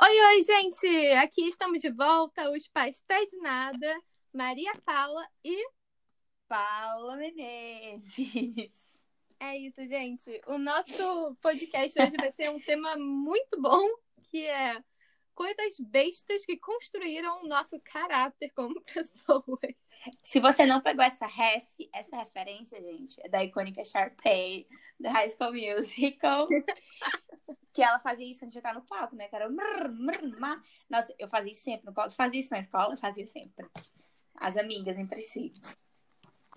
Oi, oi, gente! Aqui estamos de volta, os pastéis de nada, Maria Paula e Paula Menezes. É isso, gente. O nosso podcast hoje vai ter um tema muito bom, que é coisas bestas que construíram o nosso caráter como pessoas. Se você não pegou essa ref, essa referência, gente, é da icônica Sharpay, da High School Musical. que ela fazia isso antes de entrar no palco, né? Que era. Nossa, eu fazia isso sempre. No fazia isso na escola, eu fazia sempre. As amigas entre si.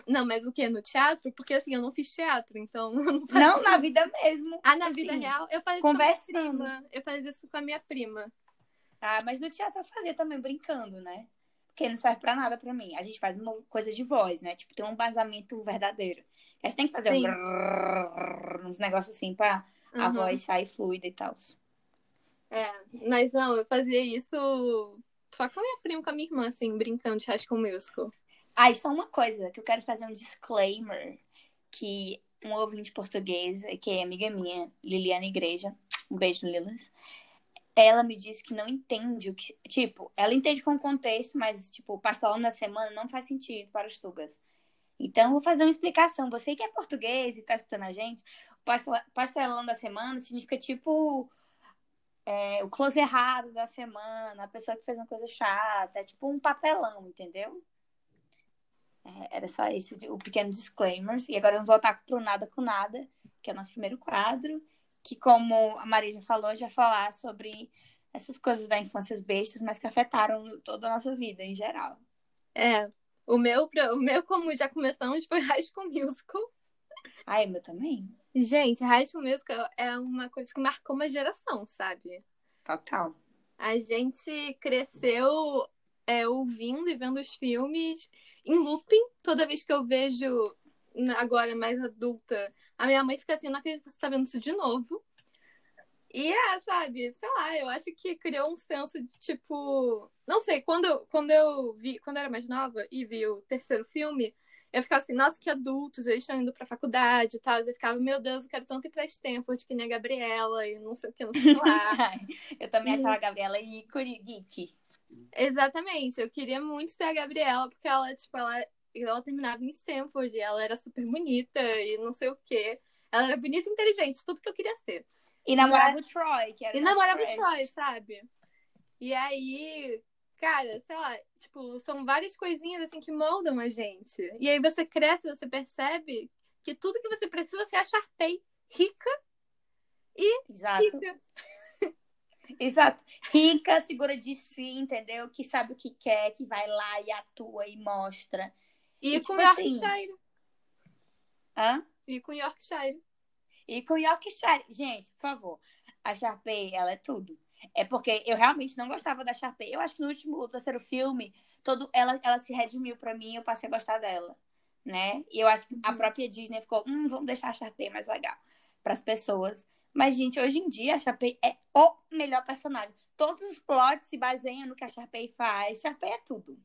Não, mas o que? No teatro? Porque assim, eu não fiz teatro, então. Não, não na vida mesmo. Ah, na assim, vida real? Eu fazia isso com a minha prima. Eu fazia isso com a minha prima. Ah, mas no teatro eu fazia também brincando, né? Porque não serve pra nada pra mim. A gente faz uma coisa de voz, né? Tipo, tem um vazamento verdadeiro. A gente tem que fazer um... uns negócios assim pra uhum. a voz sair fluida e tal. É, mas não, eu fazia isso só com a minha prima, com a minha irmã, assim, brincando de High School Musical. Ah, e só uma coisa, que eu quero fazer um disclaimer, que um ouvinte português, que é amiga minha, Liliana Igreja, um beijo, Lilas, ela me disse que não entende o que. Tipo, ela entende com o contexto, mas, tipo, o pastelão da semana não faz sentido para os tugas. Então, eu vou fazer uma explicação. Você que é português e está escutando a gente, o pastelão da semana significa, tipo, é, o close errado da semana, a pessoa que fez uma coisa chata, é tipo um papelão, entendeu? É, era só esse o pequeno disclaimers. E agora vamos voltar para o Nada com Nada, que é o nosso primeiro quadro, que, como a Maria já falou, já falar sobre essas coisas da infância bestas, mas que afetaram toda a nossa vida em geral. É. O meu, o meu como já começamos, foi High School Musical. Ai, meu também. Gente, High School Musical é uma coisa que marcou uma geração, sabe? Total. A gente cresceu é, ouvindo e vendo os filmes em looping. Toda vez que eu vejo, agora mais adulta, a minha mãe fica assim, não acredito que você tá vendo isso de novo. E é, sabe, sei lá, eu acho que criou um senso de tipo. Não sei, quando, quando eu vi, quando eu era mais nova e vi o terceiro filme, eu ficava assim, nossa, que adultos, eles estão indo pra faculdade e tal. Eu ficava, meu Deus, eu quero tanto ir pra Stanford que nem a Gabriela e não sei o que, não sei lá. eu também achava a Gabriela ícone geek. Exatamente, eu queria muito ser a Gabriela, porque ela, tipo, ela, ela terminava em Stanford e ela era super bonita e não sei o quê. Ela era bonita e inteligente, tudo que eu queria ser. E namorava Mas... o Troy, que era E namorava o Troy, sabe? E aí, cara, sei lá, tipo, são várias coisinhas assim que moldam a gente. E aí você cresce, você percebe que tudo que você precisa você acha Sharpay rica e Exato. rica. Exato. Rica, segura de si, entendeu? Que sabe o que quer, que vai lá e atua e mostra. E, e com tipo Yorkshire. Assim... Hã? E com Yorkshire. E com Yorkshire. Gente, por favor. A Sharpay, ela é tudo. É porque eu realmente não gostava da Sharpay. Eu acho que no último, terceiro filme, todo, ela, ela se redimiu pra mim e eu passei a gostar dela. Né? E eu acho que a uhum. própria Disney ficou, hum, vamos deixar a Sharpay mais legal para as pessoas. Mas, gente, hoje em dia a Sharpay é o melhor personagem. Todos os plots se baseiam no que a Sharpay faz. Sharpay é tudo.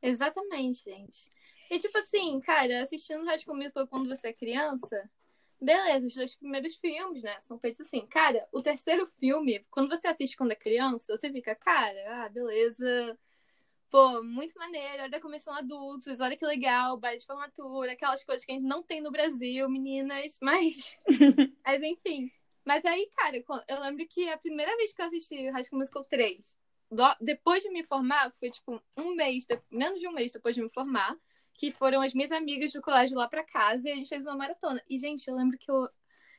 Exatamente, gente. E tipo assim, cara, assistindo High School Musical quando você é criança, beleza, os dois primeiros filmes, né, são feitos assim. Cara, o terceiro filme, quando você assiste quando é criança, você fica, cara, ah, beleza. Pô, muito maneiro, olha como são adultos, olha que legal, baile de formatura, aquelas coisas que a gente não tem no Brasil, meninas, mas. mas enfim. Mas aí, cara, eu lembro que a primeira vez que eu assisti High School Musical 3, depois de me formar, foi tipo um mês, menos de um mês depois de me formar, que foram as minhas amigas do colégio lá pra casa e a gente fez uma maratona. E, gente, eu lembro que eu.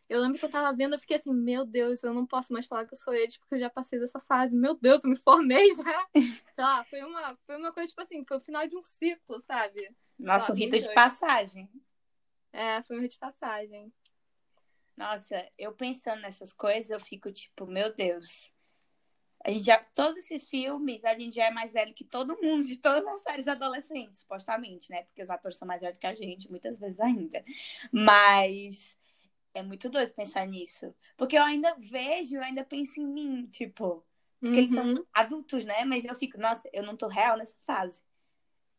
Eu lembro que eu tava vendo, eu fiquei assim, meu Deus, eu não posso mais falar que eu sou eles, porque eu já passei dessa fase. Meu Deus, eu me formei já. Sei lá, foi uma, foi uma coisa, tipo assim, foi o final de um ciclo, sabe? Nossa, um rito de passagem. É, foi um rito de passagem. Nossa, eu pensando nessas coisas, eu fico tipo, meu Deus. A gente já, todos esses filmes, a gente já é mais velho que todo mundo, de todas as séries adolescentes, supostamente, né? Porque os atores são mais velhos que a gente, muitas vezes ainda. Mas é muito doido pensar nisso. Porque eu ainda vejo, eu ainda penso em mim, tipo. Porque uhum. eles são uhum. adultos, né? Mas eu fico, nossa, eu não tô real nessa fase.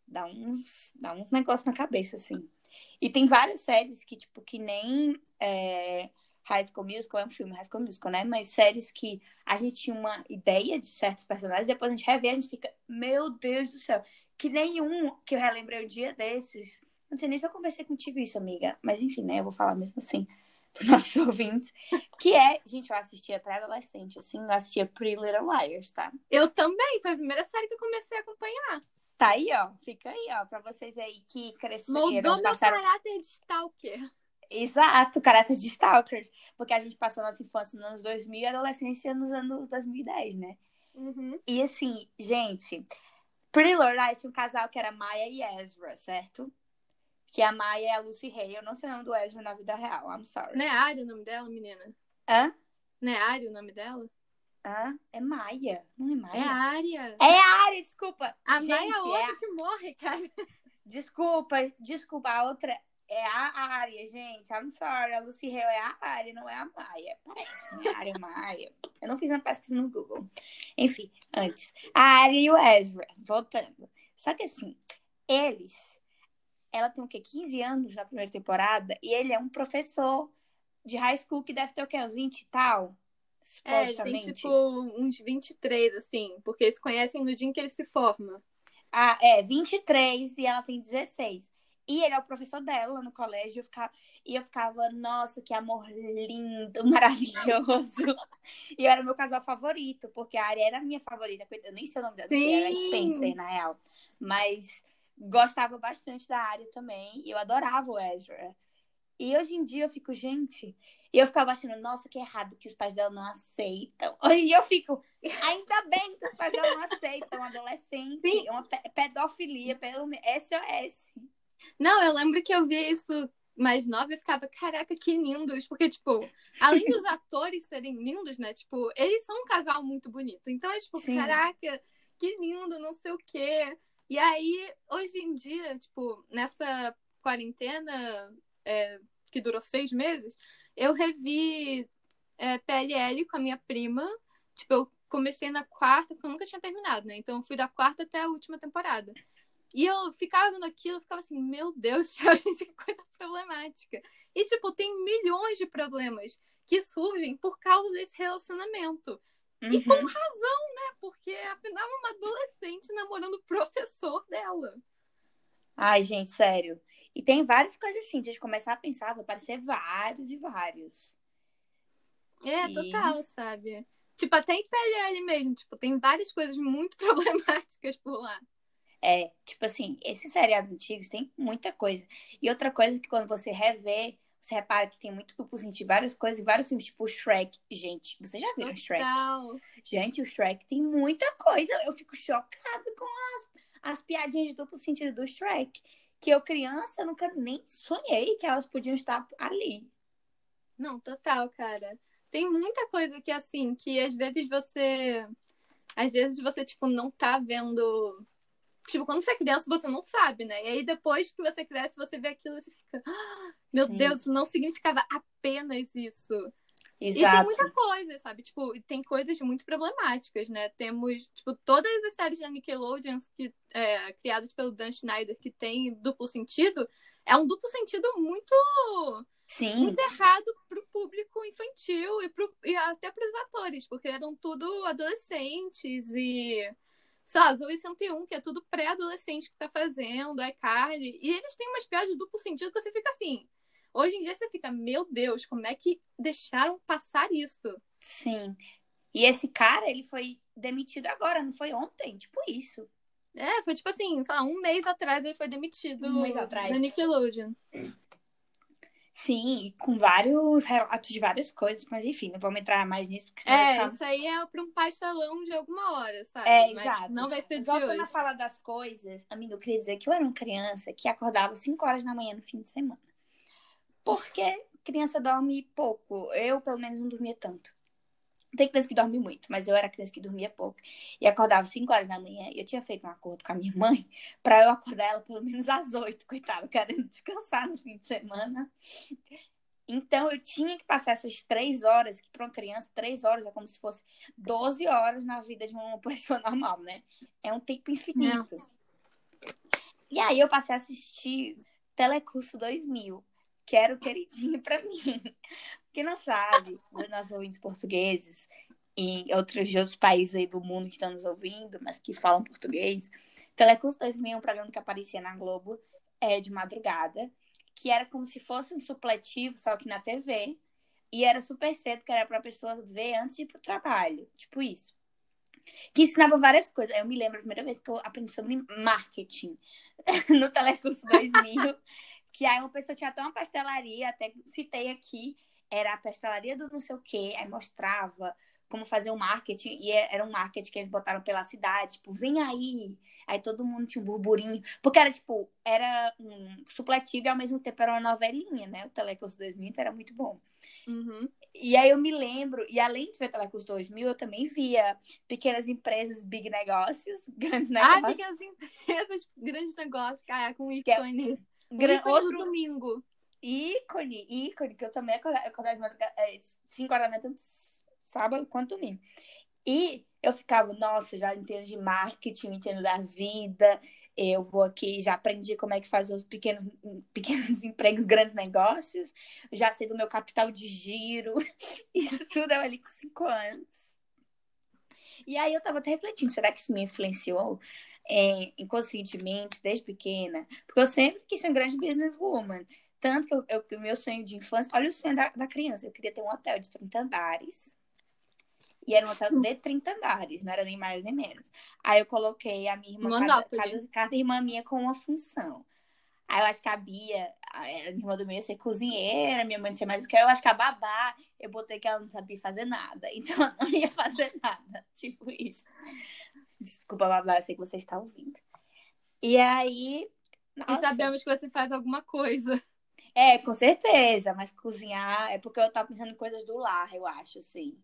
Dá uns, dá uns negócios na cabeça, assim. E tem várias séries que, tipo, que nem é, High School Musical é um filme High School Musical, né? Mas séries que a gente tinha uma ideia de certos personagens, depois a gente revê, a gente fica, meu Deus do céu. Que nenhum que eu relembrei um dia desses. Não sei nem se eu conversei contigo isso, amiga. Mas enfim, né? Eu vou falar mesmo assim para nossos ouvintes. Que é, gente, eu assistia pré-adolescente, assim, eu assistia Pretty Little Liars, tá? Eu também, foi a primeira série que eu comecei a acompanhar. Tá aí, ó. Fica aí, ó, pra vocês aí que cresceram. Moldou passaram... meu caráter de stalker. Exato, caráter de stalkers. Porque a gente passou nossa infância nos anos 2000 e adolescência nos anos 2010, né? Uhum. E assim, gente, Pretty Little Liars tinha um casal que era Maya e Ezra, certo? Que a Maya é a Lucy Hay. Eu não sei o nome do Ezra na vida real, I'm sorry. Não é Ari o nome dela, menina? Hã? Não é Ari o nome dela? Hã? É Maia, não é Maia? É Ária. É a Ari, desculpa. A Gente, Maia é outra é que morre, cara. Desculpa, desculpa, a outra é a Área, gente. I'm sorry, a Lucy Hale é a Área, não é a Maia. Parece, né? A Área Maia. Eu não fiz uma pesquisa no Google. Enfim, antes. A Área e o Ezra, voltando. Só que assim, eles, ela tem o quê? 15 anos na primeira temporada, e ele é um professor de high school que deve ter o quê? Uns 20 e tal? É, ele tem Supostamente. tipo uns 23, assim, porque eles conhecem no dia em que ele se forma. Ah, é, 23 e ela tem 16. E ele é o professor dela no colégio. Eu ficava, e eu ficava, nossa, que amor lindo, maravilhoso. e eu era o meu casal favorito, porque a Arya era a minha favorita. Eu nem sei o nome dela, era Spencer, na real. Mas gostava bastante da Arya também. E eu adorava o Ezra. E hoje em dia eu fico, gente. E eu ficava achando, nossa, que errado que os pais dela não aceitam. E eu fico, ainda bem que os pais dela não aceitam adolescente. Sim. Uma pe- pedofilia pelo SOS. Não, eu lembro que eu via isso mais nova e eu ficava, caraca, que lindos. Porque, tipo, além dos atores serem lindos, né? Tipo, eles são um casal muito bonito. Então é tipo, Sim. caraca, que lindo, não sei o quê. E aí, hoje em dia, tipo, nessa quarentena é, que durou seis meses, eu revi é, PLL com a minha prima. Tipo, eu comecei na quarta, porque eu nunca tinha terminado, né? Então eu fui da quarta até a última temporada. E eu ficava vendo aquilo, eu ficava assim, meu Deus do céu, gente, que coisa problemática. E, tipo, tem milhões de problemas que surgem por causa desse relacionamento. E com Uhum. razão, né? Porque afinal é uma adolescente namorando o professor dela. Ai, gente, sério. E tem várias coisas assim, de a gente começar a pensar, vai aparecer vários e vários. É, E- total, sabe? Tipo, até em PLL mesmo, tipo, tem várias coisas muito problemáticas por lá. É, tipo assim, esses seriados antigos tem muita coisa. E outra coisa que quando você revê, você repara que tem muito duplo sentido, várias coisas, vários filmes, tipo o Shrek. Gente, vocês já viram Shrek? Total. Gente, o Shrek tem muita coisa. Eu fico chocada com as, as piadinhas de duplo sentido do Shrek. Que eu, criança, nunca nem sonhei que elas podiam estar ali. Não, total, cara. Tem muita coisa que, assim, que às vezes você. Às vezes você, tipo, não tá vendo. Tipo, quando você é criança, você não sabe, né? E aí depois que você cresce, você vê aquilo e você fica. "Ah, meu Sim. Deus, não significava apenas isso. E tem Exato. muita coisa, sabe? Tipo, tem coisas muito problemáticas, né? Temos, tipo, todas as séries da Nickelodeon que é, criadas pelo Dan Schneider que tem duplo sentido, é um duplo sentido muito, Sim. muito errado pro público infantil e, pro, e até pros atores, porque eram tudo adolescentes e. Sei lá, Zoe 101, que é tudo pré-adolescente que tá fazendo, é Carly. E eles têm umas piadas de duplo sentido que você fica assim. Hoje em dia você fica, meu Deus, como é que deixaram passar isso? Sim. E esse cara, ele foi demitido agora, não foi ontem? Tipo isso. É, foi tipo assim, sei lá, um mês atrás ele foi demitido Um mês atrás. da Nickelodeon. Sim, com vários relatos de várias coisas, mas enfim, não vamos entrar mais nisso, porque É, ficar... isso aí é pra um pastelão de alguma hora, sabe? É, Mas exato. Não vai ser de Voltando hoje. a falar das coisas, amiga, eu queria dizer que eu era uma criança que acordava 5 horas da manhã no fim de semana. Porque criança dorme pouco. Eu, pelo menos, não dormia tanto. Tem criança que dorme muito, mas eu era criança que dormia pouco. E acordava 5 horas da manhã. E eu tinha feito um acordo com a minha mãe pra eu acordar ela pelo menos às 8, coitada, querendo descansar no fim de semana. Então eu tinha que passar essas três horas, que para uma criança, três horas é como se fosse 12 horas na vida de uma pessoa normal, né? É um tempo infinito. E aí eu passei a assistir Telecurso 2000, que era o queridinho pra mim. Quem não sabe, os nossos ouvintes portugueses e outros de outros países aí do mundo que estão nos ouvindo, mas que falam português, Telecurso 2000 é um programa que aparecia na Globo é, de madrugada, que era como se fosse um supletivo, só que na TV, e era super cedo, que era para a pessoa ver antes de ir pro trabalho, tipo isso. Que ensinava várias coisas. Eu me lembro a primeira vez que eu aprendi sobre marketing no Telecurso 2000, que aí uma pessoa tinha até uma pastelaria, até citei aqui, era a pastelaria do não sei o quê, aí mostrava como fazer o um marketing, e é, era um marketing que eles botaram pela cidade, tipo, vem aí. Aí todo mundo tinha um burburinho, porque era, tipo, era um supletivo e ao mesmo tempo era uma novelinha, né? O Telecurso 2000 então era muito bom. Uhum. E aí eu me lembro, e além de ver Telecurso 2000, eu também via pequenas empresas, big negócios, grandes negócios. Ah, pequenas empresas, grandes negócios, cara, com ícone. É, gran... outro domingo. Ícone, ícone, que eu também acordava, de madrugada, 5 horas da manhã, tanto sábado quanto domingo. E eu ficava, nossa, já entendo de marketing, entendo da vida, eu vou aqui, já aprendi como é que faz os pequenos, pequenos empregos, grandes negócios, já sei do meu capital de giro, isso tudo eu ali com cinco anos. E aí eu tava até refletindo, será que isso me influenciou é, inconscientemente, desde pequena? Porque eu sempre quis ser um grande businesswoman. Tanto que o meu sonho de infância, olha o sonho da, da criança, eu queria ter um hotel de 30 andares, e era um hotel de 30 andares, não era nem mais nem menos. Aí eu coloquei a minha irmã, cada, cada, cada, irmã minha com uma função. Aí eu acho que a Bia, a minha irmã do meio, ia ser cozinheira, minha mãe não sei mais o que. Eu acho que a babá, eu botei que ela não sabia fazer nada. Então ela não ia fazer nada. Tipo isso. Desculpa, babá, eu sei que você está ouvindo. E aí. Nossa. E sabemos que você faz alguma coisa. É, com certeza, mas cozinhar é porque eu tava pensando em coisas do lar, eu acho, assim.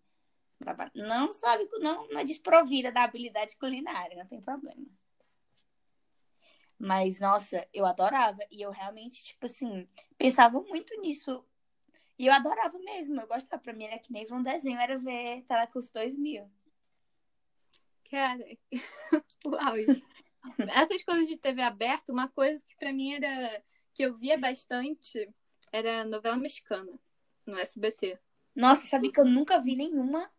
Não sabe, não, não é desprovida da habilidade culinária, não tem problema. Mas, nossa, eu adorava. E eu realmente, tipo assim, pensava muito nisso. E eu adorava mesmo. Eu gostava. Pra mim era que nem um desenho, era ver Telecurso 2000. Cara, uau. Essas coisas de TV aberta, uma coisa que pra mim era. Que eu via bastante era novela mexicana no SBT. Nossa, sabe que eu nunca vi nenhuma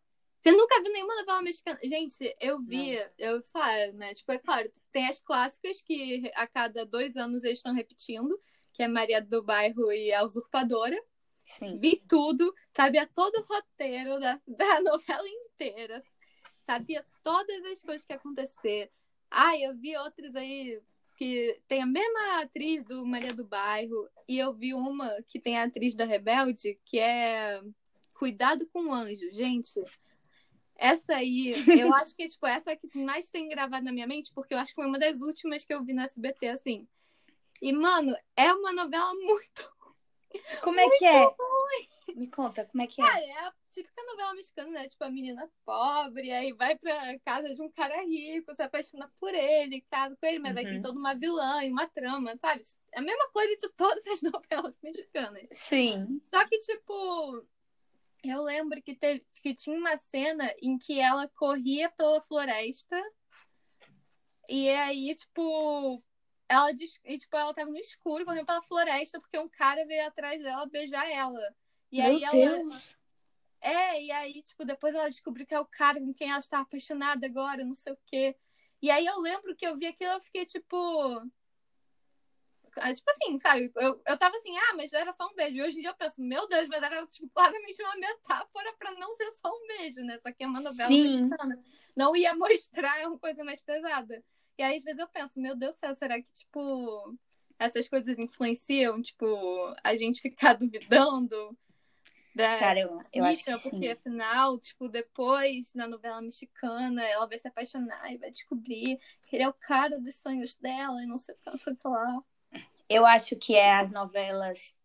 você nunca viu nenhuma novela mexicana? Gente, eu vi, não. eu sei, né? Tipo, é claro, tem as clássicas que a cada dois anos eles estão repetindo, que é Maria do Bairro e a Usurpadora. Sim. Vi tudo, sabia todo o roteiro da, da novela inteira. Sabia todas as coisas que acontecer. Ah, eu vi outras aí que tem a mesma atriz do Maria do Bairro. E eu vi uma que tem a atriz da Rebelde, que é Cuidado com o Anjo. Gente, essa aí, eu acho que tipo, essa que mais tem gravado na minha mente, porque eu acho que foi uma das últimas que eu vi no SBT, assim. E, mano, é uma novela muito. Como é muito que é? Ruim. Me conta, como é que é? Ah, é a típica novela mexicana, né? Tipo, a menina pobre, aí vai pra casa de um cara rico, se apaixona por ele, casa com ele, mas uhum. aí tem toda uma vilã e uma trama, sabe? É a mesma coisa de todas as novelas mexicanas. Sim. Só que, tipo, eu lembro que, teve, que tinha uma cena em que ela corria pela floresta e aí, tipo, ela, e, tipo, ela tava no escuro correndo pela floresta porque um cara veio atrás dela beijar ela. E Meu aí Deus. É, e aí, tipo, depois ela descobriu que é o cara com quem ela está apaixonada agora, não sei o quê. E aí eu lembro que eu vi aquilo eu fiquei, tipo. É, tipo assim, sabe? Eu, eu tava assim, ah, mas era só um beijo. E hoje em dia eu penso, meu Deus, mas era tipo, claramente uma metáfora pra não ser só um beijo, né? Só que é uma novela. Não ia mostrar uma coisa mais pesada. E aí, às vezes, eu penso, meu Deus do céu, será que, tipo, essas coisas influenciam, tipo, a gente ficar duvidando? Da Cara, eu, eu acho que porque sim. afinal, tipo, depois, na novela mexicana, ela vai se apaixonar e vai descobrir que ele é o cara dos sonhos dela e não sei o que, não sei o que lá. Eu acho que é as novelas.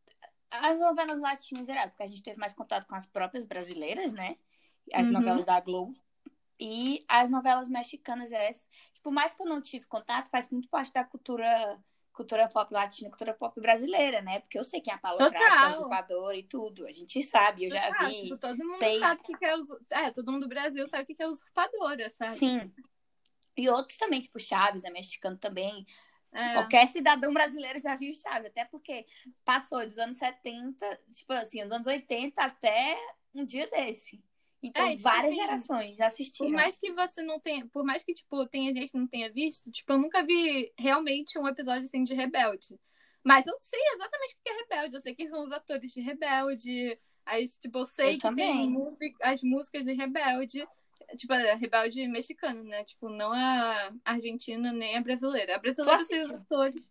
As novelas latinas, porque a gente teve mais contato com as próprias brasileiras, né? As uhum. novelas da Globo. E as novelas mexicanas, é, tipo, mais que eu não tive contato, faz muito parte da cultura cultura pop latina, cultura pop brasileira, né? Porque eu sei quem é a Paula Prates, usurpadora e tudo. A gente sabe, eu Total, já vi. Tipo, todo mundo sei... sabe o que é É, todo mundo do Brasil sabe o que é usurpadora, sabe? Sim. E outros também, tipo Chaves, é mexicano também. É. Qualquer cidadão brasileiro já viu Chaves, até porque passou dos anos 70, tipo assim, dos anos 80 até um dia desse. Então, É, tipo várias assim, gerações Por assistiram. mais que você não tenha, por mais que, tipo, tenha gente que não tenha visto, tipo, eu nunca vi realmente um episódio assim de Rebelde. Mas eu sei exatamente o que é Rebelde. Eu sei quem são os atores de Rebelde. Aí, tipo, eu sei Eu que tem também. música- as músicas de Rebelde. Tipo, a Rebelde mexicana, né? Tipo, não a argentina nem a brasileira. A brasileira eu sei os atores.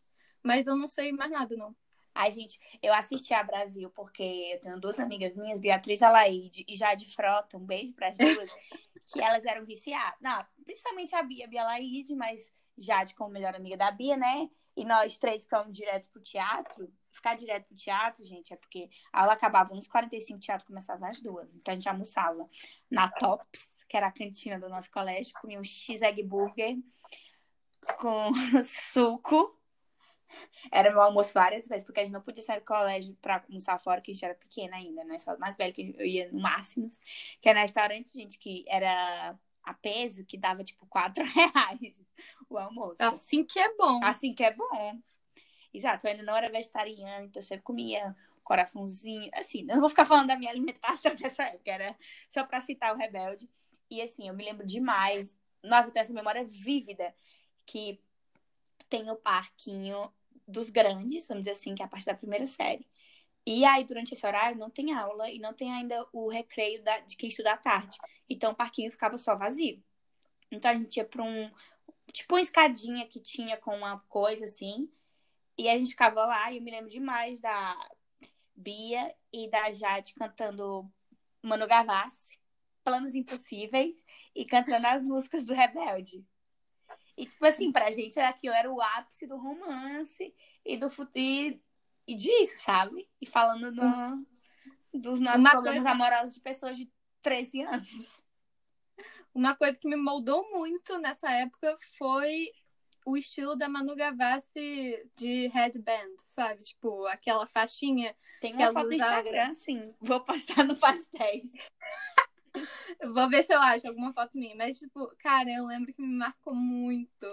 Mas eu não sei mais nada, não. Ai, gente, eu assisti a Brasil porque eu tenho duas amigas minhas, Beatriz Alaide e Jade Frota, um beijo para as duas, que elas eram viciadas. Não, principalmente a Bia, Bia Alaide, mas Jade como melhor amiga da Bia, né? E nós três ficamos direto pro teatro. Ficar direto pro teatro, gente, é porque a aula acabava uns 45, o teatro começava às duas. Então a gente almoçava na Tops, que era a cantina do nosso colégio, comia um X-Egg Burger com suco. Era meu almoço várias vezes, porque a gente não podia sair do colégio pra almoçar fora, que a gente era pequena ainda, né? Só mais velho que eu ia no máximo. Que era restaurante, gente, que era a peso, que dava tipo 4 reais o almoço. Assim que é bom. Assim que é bom. Exato, eu ainda não era vegetariana, então eu sempre comia coraçãozinho. Assim, eu não vou ficar falando da minha alimentação nessa época, era só pra citar o Rebelde. E assim, eu me lembro demais. Nossa, eu tenho essa memória vívida que tem o parquinho dos grandes, vamos dizer assim, que é a parte da primeira série. E aí, durante esse horário, não tem aula e não tem ainda o recreio da- de quem estuda à tarde. Então, o parquinho ficava só vazio. Então, a gente ia pra um. Tipo, uma escadinha que tinha com uma coisa assim. E a gente ficava lá e eu me lembro demais da Bia e da Jade cantando Mano Gavassi, Planos Impossíveis e cantando as músicas do Rebelde. E, tipo assim, pra gente aquilo era o ápice do romance e do e, e disso, sabe? E falando do- dos nossos Uma problemas coisa- amorosos de pessoas de 13 anos. Uma coisa que me moldou muito nessa época foi o estilo da Manu Gavassi de headband, sabe? Tipo, aquela faixinha. Tem uma foto no. Instagram, sim. Vou postar no Pastéis. Eu vou ver se eu acho alguma foto minha. Mas, tipo, cara, eu lembro que me marcou muito.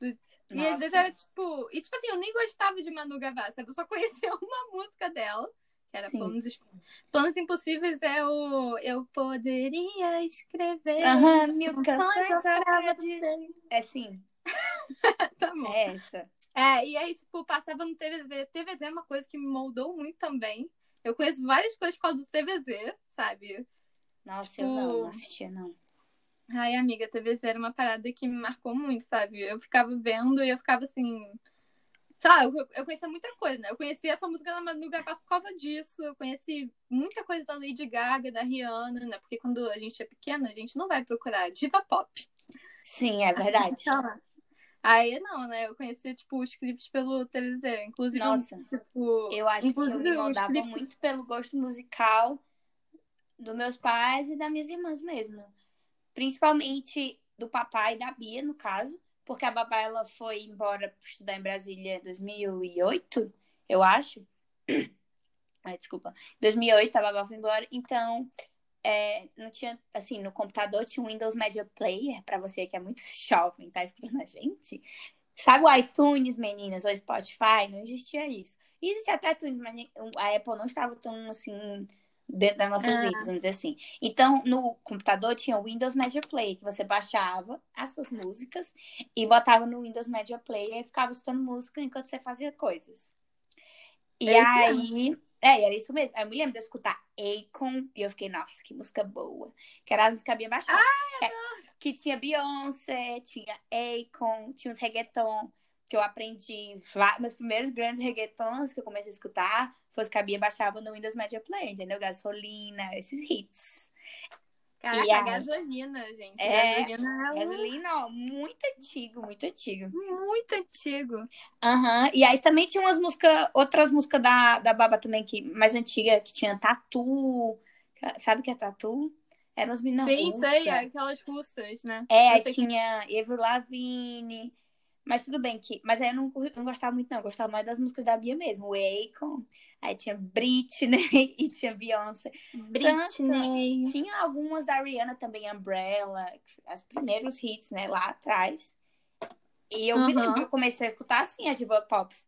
Do- E às vezes era tipo. E tipo assim, eu nem gostava de Manu Gavassi, eu só conhecia uma música dela. Que era Sim. Planos, Planos Impossíveis é o Eu Poderia Escrever. Aham, mil canções saudades. É sim, Tá bom. é essa. É, e aí, tipo, passava no TVZ. TVZ é uma coisa que me moldou muito também. Eu conheço várias coisas por causa do TVZ, sabe? Nossa, eu Tipo- não, não assistia, não. Ai, amiga, TVZ era uma parada que me marcou muito, sabe? Eu ficava vendo e eu ficava assim. Sei lá, eu, eu conhecia muita coisa, né? Eu conheci essa música da Manu Gavassi por causa disso. Eu conheci muita coisa da Lady Gaga, da Rihanna, né? Porque quando a gente é pequena, a gente não vai procurar diva pop. Sim, é verdade. Aí não, né? Eu conhecia, tipo, os clipes pelo TVZ. Inclusive, Nossa, tipo. eu acho que eu me os moldava clipes- muito pelo gosto musical dos meus pais e das minhas irmãs mesmo. Principalmente do papai e da Bia, no caso. Porque a babá, ela foi embora estudar em Brasília em 2008, eu acho. Ai, desculpa. Em 2008 a babá foi embora. Então, é, não tinha, assim, no computador tinha um Windows Media Player, pra você que é muito jovem, tá escrevendo a gente. Sabe o iTunes, meninas, ou Spotify? Não existia isso. Existe até iTunes, mas a Apple não estava tão, assim, dentro das nossas Ah. vidas, vamos dizer assim. Então, no computador tinha o Windows Media Player, que você baixava as suas músicas e botava no Windows Media Player e ficava escutando música enquanto você fazia coisas. E É aí, é, era isso mesmo. Eu me lembro de escutar Akon e eu fiquei, nossa, que música boa. Que era a música que eu ia baixar. que, que tinha Beyoncé, tinha Akon, tinha uns reggaeton que eu aprendi. Meus primeiros grandes reggaetons que eu comecei a escutar foi os que a Bia baixava no Windows Media Player, entendeu? Gasolina, esses hits. Caraca, E a gasolina, gente. É, gasolina é Gasolina, ó, muito antigo, muito antigo. muito antigo. Aham, E aí também tinha umas músicas, outras músicas da, da Baba também, que, mais antiga, que tinha Tatu. Sabe o que é Tatu? Eram os meninos Sim, sei, aquelas russas, né? É, aí tinha Avril Lavigne. Mas tudo bem que. Mas aí eu não, não gostava muito, não. Eu gostava mais das músicas da Bia mesmo. O Akon. Aí tinha Britney e tinha Beyoncé. Britney. Tinha algumas da Rihanna também, Umbrella. As primeiros hits, né? Lá atrás. E eu, me lembro, eu comecei a escutar assim as diva pops.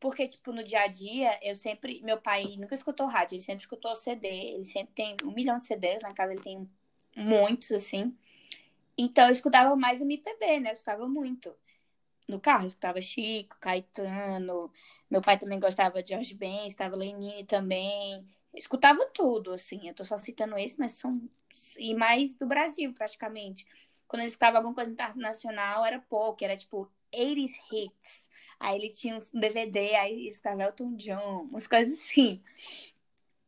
Porque, tipo, no dia a dia, eu sempre. Meu pai nunca escutou rádio, ele sempre escutou CD. Ele sempre tem um milhão de CDs, na casa ele tem muitos, assim. Então eu escutava mais MPB, né? Eu escutava muito. No carro, escutava Chico, Caetano. Meu pai também gostava de Jorge Ben, estava Lenine também. Escutava tudo, assim. Eu tô só citando esse, mas são. E mais do Brasil, praticamente. Quando ele escutava alguma coisa internacional, era pouco, era tipo 80s hits. Aí ele tinha um DVD, aí ele escutava Elton John, umas coisas assim.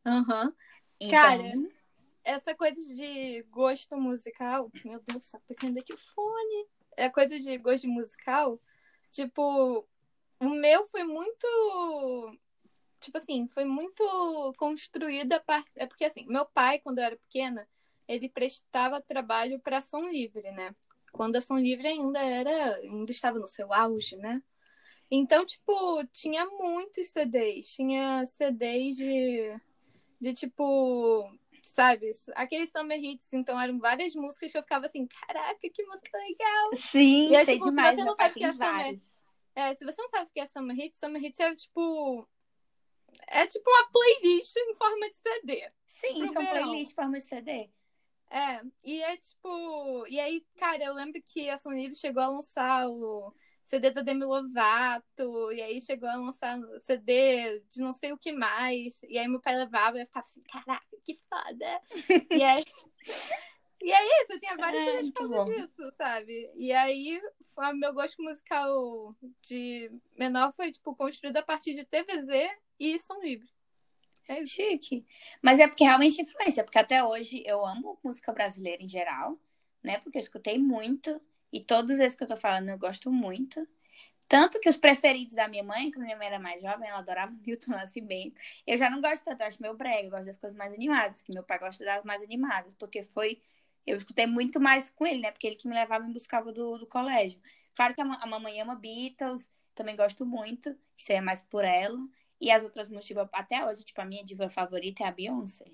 Aham. Uhum. Então... Cara, essa coisa de gosto musical. Meu Deus, tá tocando aqui o fone. É coisa de gosto musical. Tipo, o meu foi muito. Tipo assim, foi muito construída. É porque, assim, meu pai, quando eu era pequena, ele prestava trabalho para Som Livre, né? Quando a Som Livre ainda era. ainda estava no seu auge, né? Então, tipo, tinha muitos CDs. Tinha CDs de. de tipo sabe? Aqueles summer hits, então eram várias músicas que eu ficava assim, caraca, que música legal. Sim, aí, sei tipo, demais. Se você não sabe o que é summer, é, se você não sabe o que é summer hits, summer hits é tipo é tipo uma playlist em forma de CD. Sim, são playlists em forma de CD. É, e é tipo. E aí, cara, eu lembro que a Sony chegou a lançar o CD da Demi Lovato, e aí chegou a lançar CD de não sei o que mais. E aí meu pai levava e eu ficava assim, caraca, que foda! e aí. E é isso, eu tinha várias é, por causa disso, sabe? E aí, o meu gosto musical de menor foi, tipo, construído a partir de TVZ e som livre. É chique. Mas é porque realmente influência, porque até hoje eu amo música brasileira em geral, né? Porque eu escutei muito. E todos esses que eu tô falando eu gosto muito. Tanto que os preferidos da minha mãe, quando minha mãe era mais jovem, ela adorava Milton Nascimento. Eu já não gosto tanto, eu acho meu brega, eu gosto das coisas mais animadas, que meu pai gosta das mais animadas, porque foi. Eu escutei muito mais com ele, né? Porque ele que me levava e me buscava do, do colégio. Claro que a, a mamãe ama Beatles, também gosto muito, isso aí é mais por ela. E as outras músicas, até hoje, tipo, a minha diva favorita é a Beyoncé.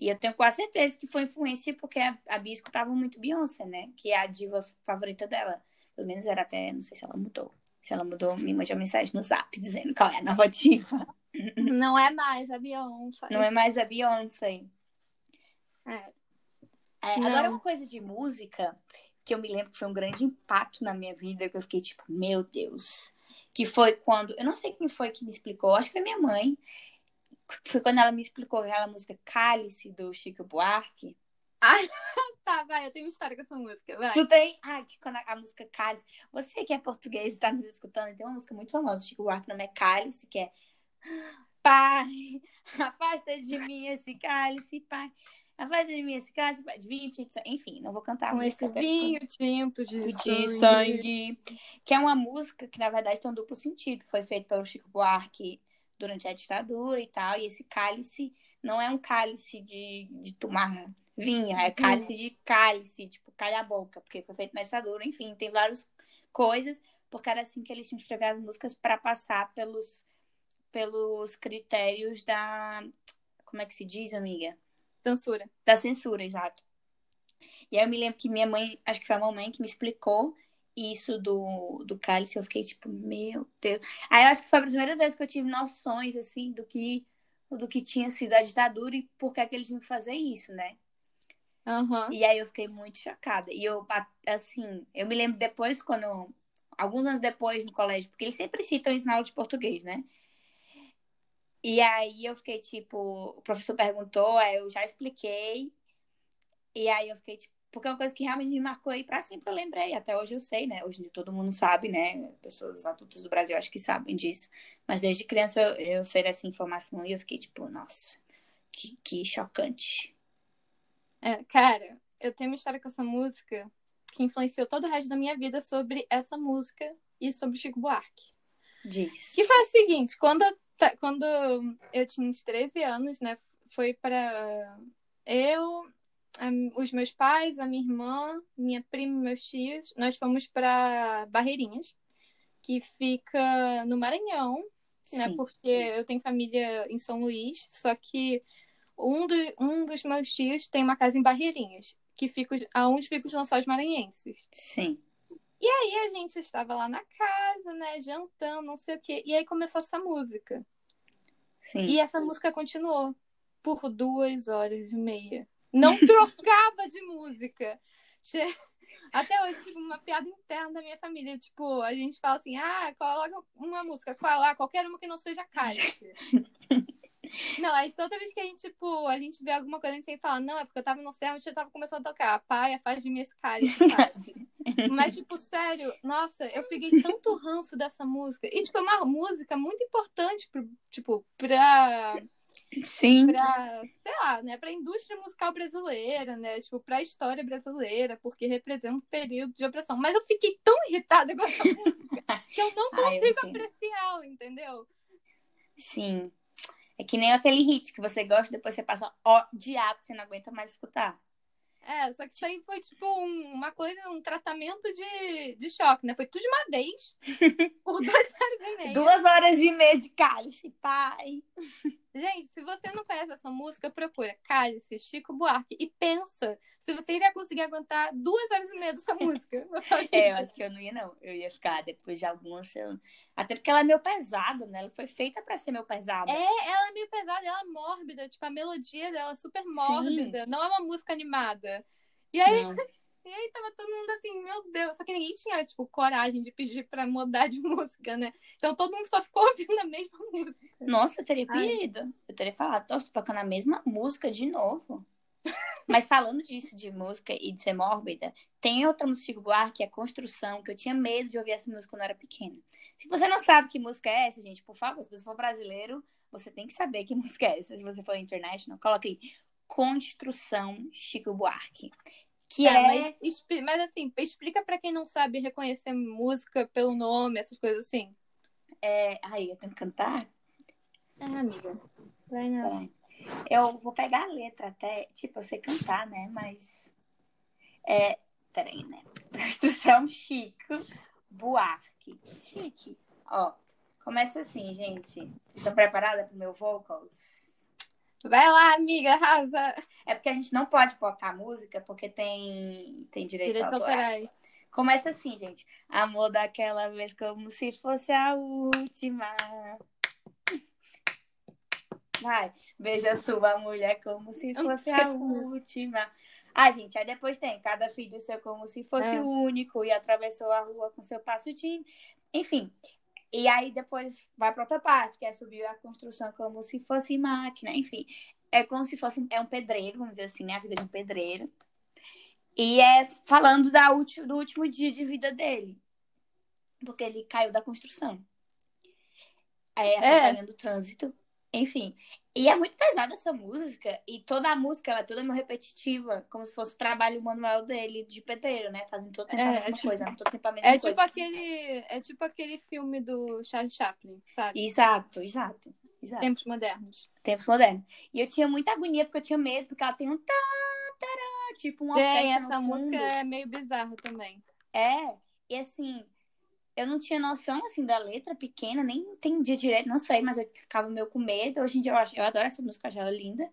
E eu tenho quase certeza que foi influência porque a, a Bia escutava muito Beyoncé, né? Que é a diva favorita dela. Pelo menos era até, não sei se ela mudou. Se ela mudou, me mande uma mensagem no zap dizendo qual é a nova diva. Não é mais a Beyoncé. Não é mais a Beyoncé. É. é agora, uma coisa de música que eu me lembro que foi um grande impacto na minha vida, que eu fiquei tipo, meu Deus. Que foi quando. Eu não sei quem foi que me explicou, acho que foi minha mãe. Foi quando ela me explicou aquela música Cálice do Chico Buarque. Ah, tá, vai, eu tenho uma história com essa música, vai. Tu tem? Ah, que quando a, a música Cálice. Você que é português e tá nos escutando, tem uma música muito famosa do Chico Buarque, o nome é Cálice, que é Pai, afasta de mim esse cálice, pai. Afasta de mim esse cálice, de vinho, tinto, enfim, não vou cantar. Com esse vinho tinto de, de sangue. sangue. Que é uma música que, na verdade, tem um duplo sentido. Foi feito pelo Chico Buarque durante a ditadura e tal. E esse cálice não é um cálice de, de tomar vinho, é cálice de cálice, tipo, calha a boca, porque foi feito na ditadura, enfim, tem várias coisas, porque era assim que eles tinham que escrever as músicas para passar pelos, pelos critérios da. Como é que se diz, amiga? Censura. Da censura, exato. E aí eu me lembro que minha mãe, acho que foi a mamãe que me explicou isso do, do cálice, eu fiquei tipo, meu Deus. Aí eu acho que foi a primeira vez que eu tive noções, assim, do que, do que tinha sido a ditadura e por que, é que eles iam fazer isso, né? Uhum. E aí eu fiquei muito chocada. E eu, assim, eu me lembro depois, quando. Alguns anos depois no colégio, porque eles sempre citam isso na aula de português, né? E aí eu fiquei tipo, o professor perguntou, aí eu já expliquei. E aí eu fiquei tipo, porque é uma coisa que realmente me marcou aí pra sempre eu lembrei. Até hoje eu sei, né? Hoje todo mundo sabe, né? Pessoas adultas do Brasil acho que sabem disso. Mas desde criança eu, eu sei dessa informação e eu fiquei tipo, nossa, que, que chocante. É, cara, eu tenho uma história com essa música que influenciou todo o resto da minha vida sobre essa música e sobre Chico Buarque. Diz. Que foi o seguinte, quando, quando eu tinha uns 13 anos, né? Foi para eu, os meus pais, a minha irmã, minha prima e meus tios, nós fomos para Barreirinhas, que fica no Maranhão, né? sim, né? Porque sim. eu tenho família em São Luís, só que um, do, um dos meus tios tem uma casa em Barreirinhas, que fica aonde ficam os lençóis maranhenses. Sim. E aí a gente estava lá na casa, né, jantando, não sei o quê. E aí começou essa música. Sim. E essa música continuou por duas horas e meia. Não trocava de música. Até hoje, tipo, uma piada interna da minha família. Tipo, a gente fala assim, ah, coloca uma música, qual? Ah, qualquer uma que não seja cálice. Não, aí toda vez que a gente, tipo, a gente vê alguma coisa, a gente tem que falar, não, é porque eu tava no céu e já tava começando a tocar. Paia, faz de mim esse cálice, cálice. Mas, tipo, sério, nossa, eu peguei tanto ranço dessa música. E, tipo, é uma música muito importante, pro, tipo, pra, Sim. pra, sei lá, né, pra indústria musical brasileira, né, tipo, pra história brasileira, porque representa um período de opressão. Mas eu fiquei tão irritada com essa música que eu não consigo entendo. apreciá-la, entendeu? Sim. É que nem aquele hit que você gosta, depois você passa ó diabo, você não aguenta mais escutar. É, só que isso aí foi, tipo, um- uma coisa, um tratamento de, de choque, né? Foi tudo de uma vez, por duas horas e meia. Duas horas e meia de cálice, pai. Gente, se você não conhece essa música, procura Cálice, Chico Buarque e pensa se você iria conseguir aguentar duas horas e meia dessa música. É, eu acho que eu não ia, não. Eu ia ficar depois de algumas. Até porque ela é meio pesada, né? Ela foi feita pra ser meio pesada. É, ela é meio pesada, ela é mórbida, tipo, a melodia dela é super mórbida, não é uma música animada. E aí, Não. e aí tava todo mundo assim, meu Deus, só que ninguém tinha, tipo, coragem de pedir pra mudar de música, né? Então todo mundo só ficou ouvindo a mesma música. Nossa, eu teria Ai. pedido. Eu teria falado, nossa, tô tocando a mesma música de novo. Mas falando disso, de música e de ser mórbida, tem outra música Chico Buarque, que é Construção, que eu tinha medo de ouvir essa música quando eu era pequena. Se você não sabe que música é essa, gente, por favor, se você for brasileiro, você tem que saber que música é essa. Se você for international, coloque aí Construção Chico Buarque. Que Tá, é. mas, mas assim, explica pra quem não sabe reconhecer música pelo nome, essas coisas assim. é... Ai, eu tenho que cantar? Ah, amiga. Vai nessa. Eu vou pegar a letra até. Tipo, eu sei cantar, né? Mas. É. Peraí, né? Construção Chico Buarque. Chique. Ó. Começa assim, gente. Estão preparadas pro meu vocals? Vai lá, amiga, arrasa. É porque a gente não pode botar música porque tem, tem direitos, autorais. Começa assim, gente. Amor daquela vez como se fosse a última. Vai. Beija sua mulher como se fosse a última. Ah, gente, aí depois tem cada filho seu como se fosse É. o único e atravessou a rua com seu passo time. Enfim. E aí depois vai pra outra parte, que é subir a construção como se fosse máquina. Enfim, é como se fosse é um pedreiro, vamos dizer assim, né? A vida de um pedreiro. E é falando da ulti- do último dia de vida dele. Porque ele caiu da construção. É, atrapalhando o trânsito. Enfim. E é muito pesada essa música. E toda a música, ela é toda meio repetitiva. Como se fosse o trabalho manual dele de pedreiro, né? Fazendo todo tempo É, a é mesma tipo- coisa. Todo tempo a mesma É coisa. tipo aquele, é tipo aquele filme do Charlie Chaplin, sabe? Exato, exato. Exato. Tempos modernos. Tempos modernos. E eu tinha muita agonia, porque eu tinha medo, porque ela tem um tá, tará, tipo Tem, orquestra essa no fundo. música é meio bizarra também. É, e assim, eu não tinha noção, assim, da letra pequena, nem entendia direito, não sei, mas eu ficava meio com medo. Hoje em dia eu, acho, eu adoro essa música, acho ela linda.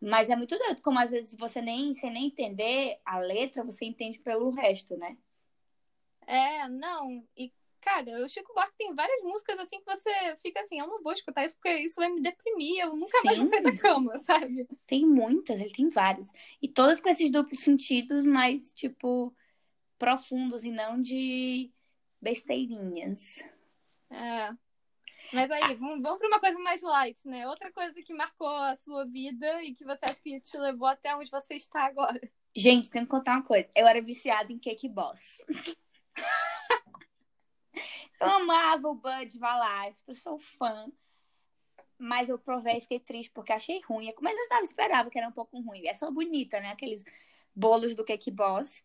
Mas é muito doido, como às vezes você nem, sem nem entender a letra, você entende pelo resto, né? É, não. E, cara, o Chico Buarque tem várias músicas assim que você fica assim, eu não vou escutar isso porque isso vai me deprimir, eu nunca mais vou Sim. sair da cama, sabe? Tem muitas, ele tem várias. E todas com esses duplos sentidos, mas, tipo, profundos e não de besteirinhas. É. Mas aí, vamos, vamos pra uma coisa mais light, né? Outra coisa que marcou a sua vida e que você acha que te levou até onde você está agora. Gente, tenho que contar uma coisa. Eu era viciada em Cake Boss. eu amava o Bud Valastro, sou fã. Mas eu provei e fiquei triste porque achei ruim. Mas eu estava esperava que era um pouco ruim. É só bonita, né? Aqueles bolos do Cake Boss.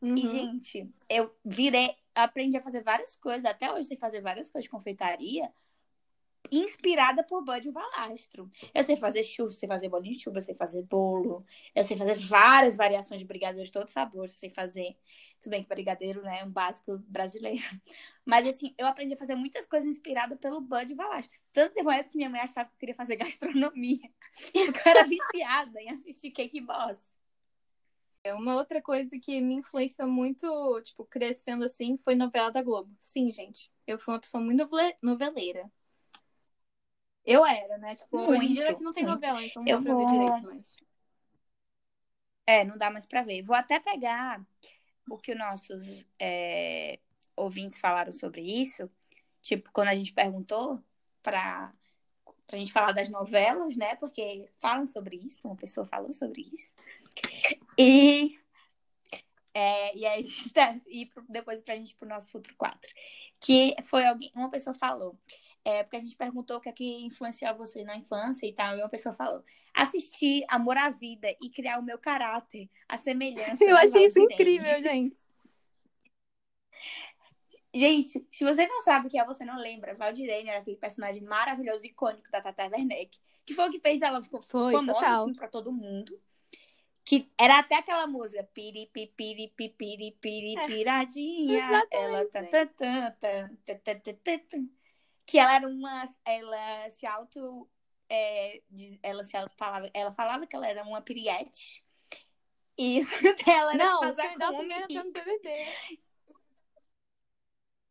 Uhum. E, gente, eu virei, aprendi a fazer várias coisas, até hoje sei fazer várias coisas de confeitaria, inspirada por Bud Valastro. Eu sei fazer churros, sei fazer bolinho de chuva, sei fazer bolo, eu sei fazer várias variações de brigadeiro de todo sabor, eu sei fazer. Tudo bem que brigadeiro, né, é um básico brasileiro. Mas, assim, eu aprendi a fazer muitas coisas inspiradas pelo Bud Valastro. Tanto teve uma época que minha mãe achava que eu queria fazer gastronomia. Eu era viciada em assistir Cake Boss. Uma outra coisa que me influenciou muito, tipo, crescendo assim, foi novela da Globo. Sim, gente. Eu sou uma pessoa muito noveleira. Eu era, né? Tipo, Muito, hoje em dia aqui não tem novela, então não Eu dá pra ver vou- direito, mas. É, não dá mais pra ver. Vou até pegar o que os nossos é, ouvintes falaram sobre isso. Tipo, quando a gente perguntou pra, pra gente falar das novelas, né? Porque falam sobre isso, uma pessoa falou sobre isso. E, é, e aí, a gente e depois pra gente ir pro nosso futuro 4. Que foi alguém, uma pessoa falou. É, porque a gente perguntou o que é que influenciou você na infância e tal. E uma pessoa falou: assistir Amor à Vida e criar o meu caráter, a semelhança. Eu achei isso incrível, gente. Gente, se você não sabe o que é, você não lembra. Valdirene era aquele personagem maravilhoso, icônico da Tata Werneck. Que foi o que fez ela ficou Foi, famosa assim, pra todo mundo. Que era até aquela música. Piri, pi, piri, pi, piri, piri, É, piradinha. ela tá, tá, tá, tá, tá, tá, tá, tá, tá. Que ela era uma. Ela se auto. é, ela se auto falava. Ela falava que ela era uma piriete. E isso dela era Não, sonho dela com primeiro homem entrando no BBB.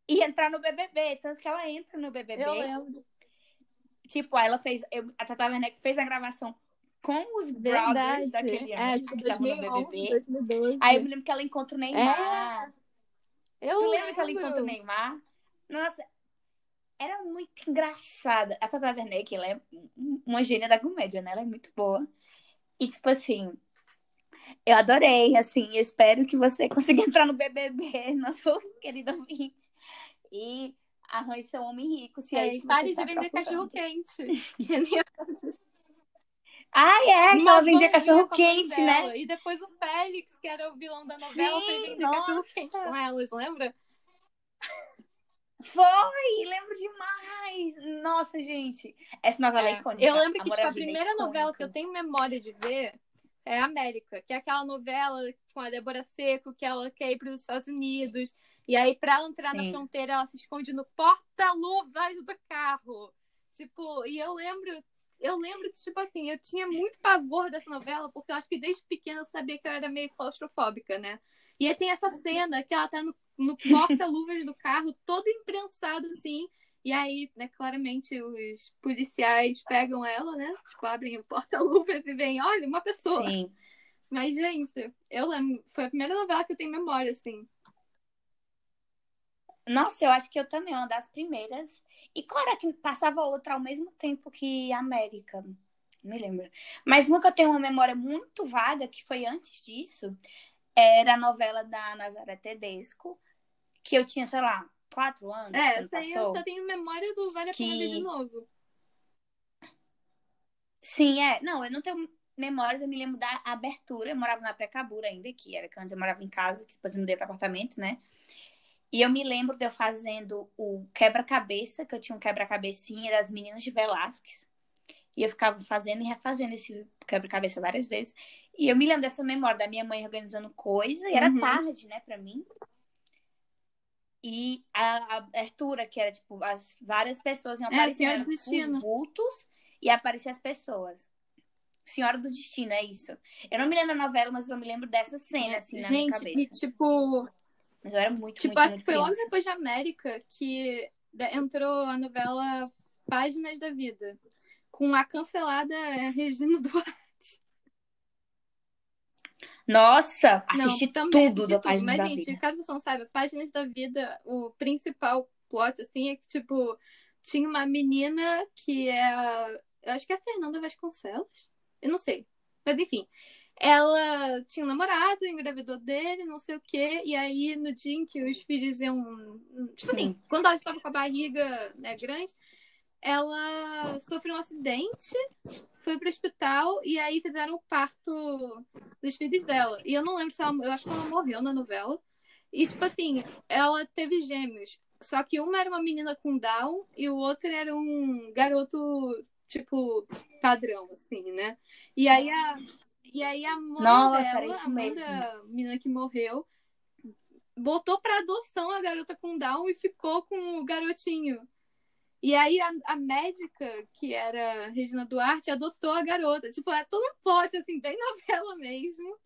e entrar no BBB. Tanto que ela entra no BBB. Eu lembro. Tipo, ela fez. eu- a Tata Werneck fez a gravação com os Verdade. brothers daquele ano É, tipo, que estavam no 2011, BBB. 2012. Aí eu me lembro que ela encontra o Neymar. Eu tu lembra que ela lembro. encontra o Neymar? Nossa, era muito engraçada. A Tata Werneck, ela é um- uma gênia da comédia, né? Ela é muito boa. E, tipo assim, eu adorei, assim. Eu espero que você consiga entrar no BBB, nosso querido ouvinte. E arranje seu homem rico, se é, É, pare de vender procurando. cachorro quente. Que nem Ah, é, que ela vendia bandinha cachorro com a mãe quente, né? E depois o Félix, que era o vilão da novela, foi Sim, vender nossa. cachorro quente com elas, lembra? Foi! Lembro demais! Nossa, gente. Essa novela é, É. icônica. Eu lembro que tipo, a Vida é primeira novela que eu tenho memória de ver é América, que é aquela novela com a Débora Seco, que ela quer ir para os Estados Unidos. E aí, pra ela entrar na Sim. fronteira, ela se esconde no porta-luvas do carro. Tipo, e eu lembro, eu lembro que, tipo assim, eu tinha muito pavor dessa novela, porque eu acho que desde pequena eu sabia que eu era meio claustrofóbica, né? E aí tem essa cena que ela tá no, no porta-luvas do carro, toda imprensada, assim. E aí, né, claramente os policiais pegam ela, né? Tipo, abrem o porta-luvas e veem, olha, uma pessoa. Sim. Mas, gente, eu lembro, foi a primeira novela que eu tenho memória, assim. Nossa, eu acho que eu também, uma das primeiras. E era que passava outra ao mesmo tempo que América? Não me lembro. Mas uma que eu tenho uma memória muito vaga, que foi antes disso, era a novela da Nazaré Tedesco, que eu tinha, sei lá, quatro anos É, quando essa aí eu só tenho memória do Vale a Pena Ver de Que- novo. Sim, é. Não, eu não tenho memórias, eu me lembro da abertura. Eu morava na Precabura ainda, que era que antes eu morava em casa, que depois eu mudei para apartamento, né? E eu me lembro de eu fazendo o quebra-cabeça, que eu tinha um quebra-cabecinha das meninas de Velázquez. E eu ficava fazendo e refazendo esse quebra-cabeça várias vezes. E eu me lembro dessa memória da minha mãe organizando coisa, e era Uhum. tarde, né, pra mim. E a, a abertura, que era tipo, as várias pessoas iam É, aparecendo, eram, do tipo, os vultos e apareciam as pessoas. Senhora do Destino, é isso. Eu não me lembro da novela, mas eu me lembro dessa cena, assim, na minha Gente, cabeça. e tipo, Mas eu era muito, tipo, muito, acho muito que foi logo depois de América que entrou a novela Páginas da Vida, com a cancelada é, Regina Duarte. Nossa, Não, assisti também tudo assisti da Página Mas, da gente, Vida. caso você não saiba, Páginas da Vida, o principal plot, assim, é que, tipo, tinha uma menina que é. a- Eu acho que é a Fernanda Vasconcelos. Eu não sei. Mas, enfim. Ela tinha um namorado, engravidou dele, não sei o quê. E aí, no dia em que os filhos iam. Tipo assim, quando ela estava com a barriga né, grande, ela sofreu um acidente, foi pro hospital e aí fizeram o parto dos filhos dela. E eu não lembro se ela. Eu acho que ela morreu na novela. E, tipo assim, ela teve gêmeos. Só que uma era uma menina com Down e o outro era um garoto, tipo, padrão, assim, né? E aí a, e aí a mãe Nossa, dela, a mãe da menina que morreu, botou pra adoção a garota com Down e ficou com o garotinho. E aí a, a médica, que era Regina Duarte, adotou a garota. Tipo, é todo um plot, assim, bem novela mesmo.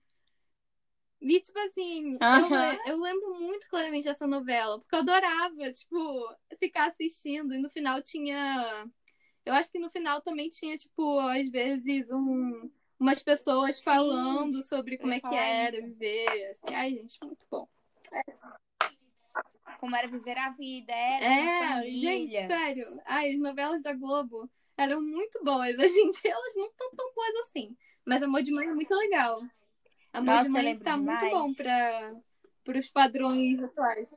E, tipo assim, eu, eu lembro muito claramente dessa novela, porque eu adorava, tipo, ficar assistindo. E no final tinha. Eu acho que no final também tinha, tipo, às vezes, um, umas pessoas Sim, falando sobre como é que era isso. viver. Assim, ai, gente, muito bom. Como era viver a vida, era É, as gente, famílias. sério. Ai, as novelas da Globo eram muito boas. Hoje em dia elas não estão tão boas assim. Mas Amor de Mãe é muito legal. Amor Nossa, de Mãe tá muito demais. bom pra, pros padrões atuais.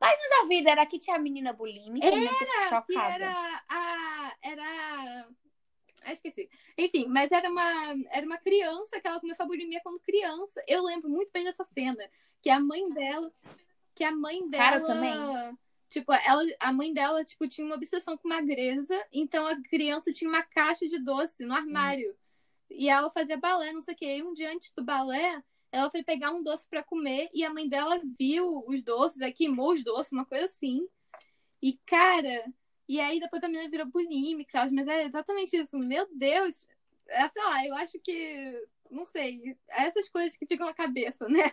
Mas a vida era que tinha a menina bulímica, né? Que fico Que era a. Era. Ah, esqueci. Enfim, mas era uma, era uma criança que ela começou a bulimia quando criança. Eu lembro muito bem dessa cena. Que a mãe dela. Que a mãe dela. Cara, também. Tipo, ela, a mãe dela, tipo, tinha uma obsessão com magreza. Então a criança tinha uma caixa de doce no armário. E ela fazia balé, não sei o quê. E um dia antes do balé, ela foi pegar um doce pra comer. E a mãe dela viu os doces, aí queimou os doces, uma coisa assim. E, cara, e aí depois a menina virou bulímica, e tal, mas é exatamente isso. Meu Deus, é, sei lá, eu acho que, não sei, é essas coisas que ficam na cabeça, né?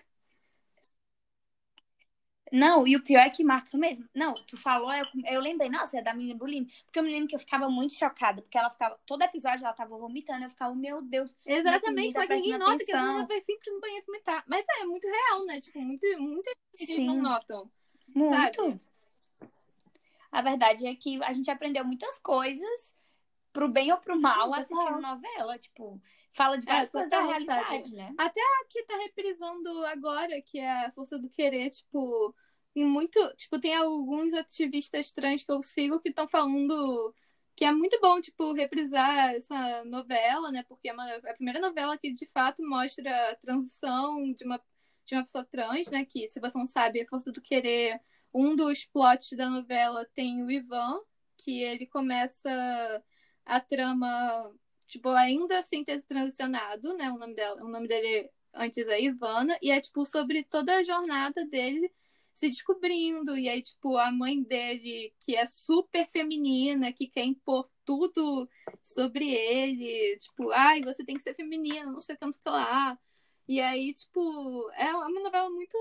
Não, e o pior é que marca mesmo. Não, tu falou, eu, eu lembrei, nossa, é da menina bulímica. Porque eu me lembro que eu ficava muito chocada, porque ela ficava, todo episódio ela tava vomitando, eu ficava, meu Deus, Exatamente, mas ninguém nota que a menina vai sempre no banheiro vomitar. Mas é muito real, né? Tipo, muito, muita gente Sim. não notam. muito. Sabe? A verdade é que a gente aprendeu muitas coisas, pro bem ou pro mal, assistindo novela. Tipo, fala de É, várias coisas da realidade, né? que tá reprisando agora, que é a Força do Querer, tipo, em muito, tipo, tem alguns ativistas trans que eu sigo que estão falando que é muito bom, tipo, reprisar essa novela, né? Porque é, uma, é a primeira novela que de fato mostra a transição de uma, de uma pessoa trans, né? Que, se você não sabe, a Força do Querer, um dos plots da novela tem o Ivan, que ele começa a trama tipo, ainda sem ter se transicionado, né? O nome dela, o nome dele antes é Ivana, e é tipo sobre toda a jornada dele se descobrindo, e aí, tipo, a mãe dele, que é super feminina, que quer impor tudo sobre ele, tipo, ai, você tem que ser feminina, não sei quanto que lá. E aí, tipo, é uma novela muito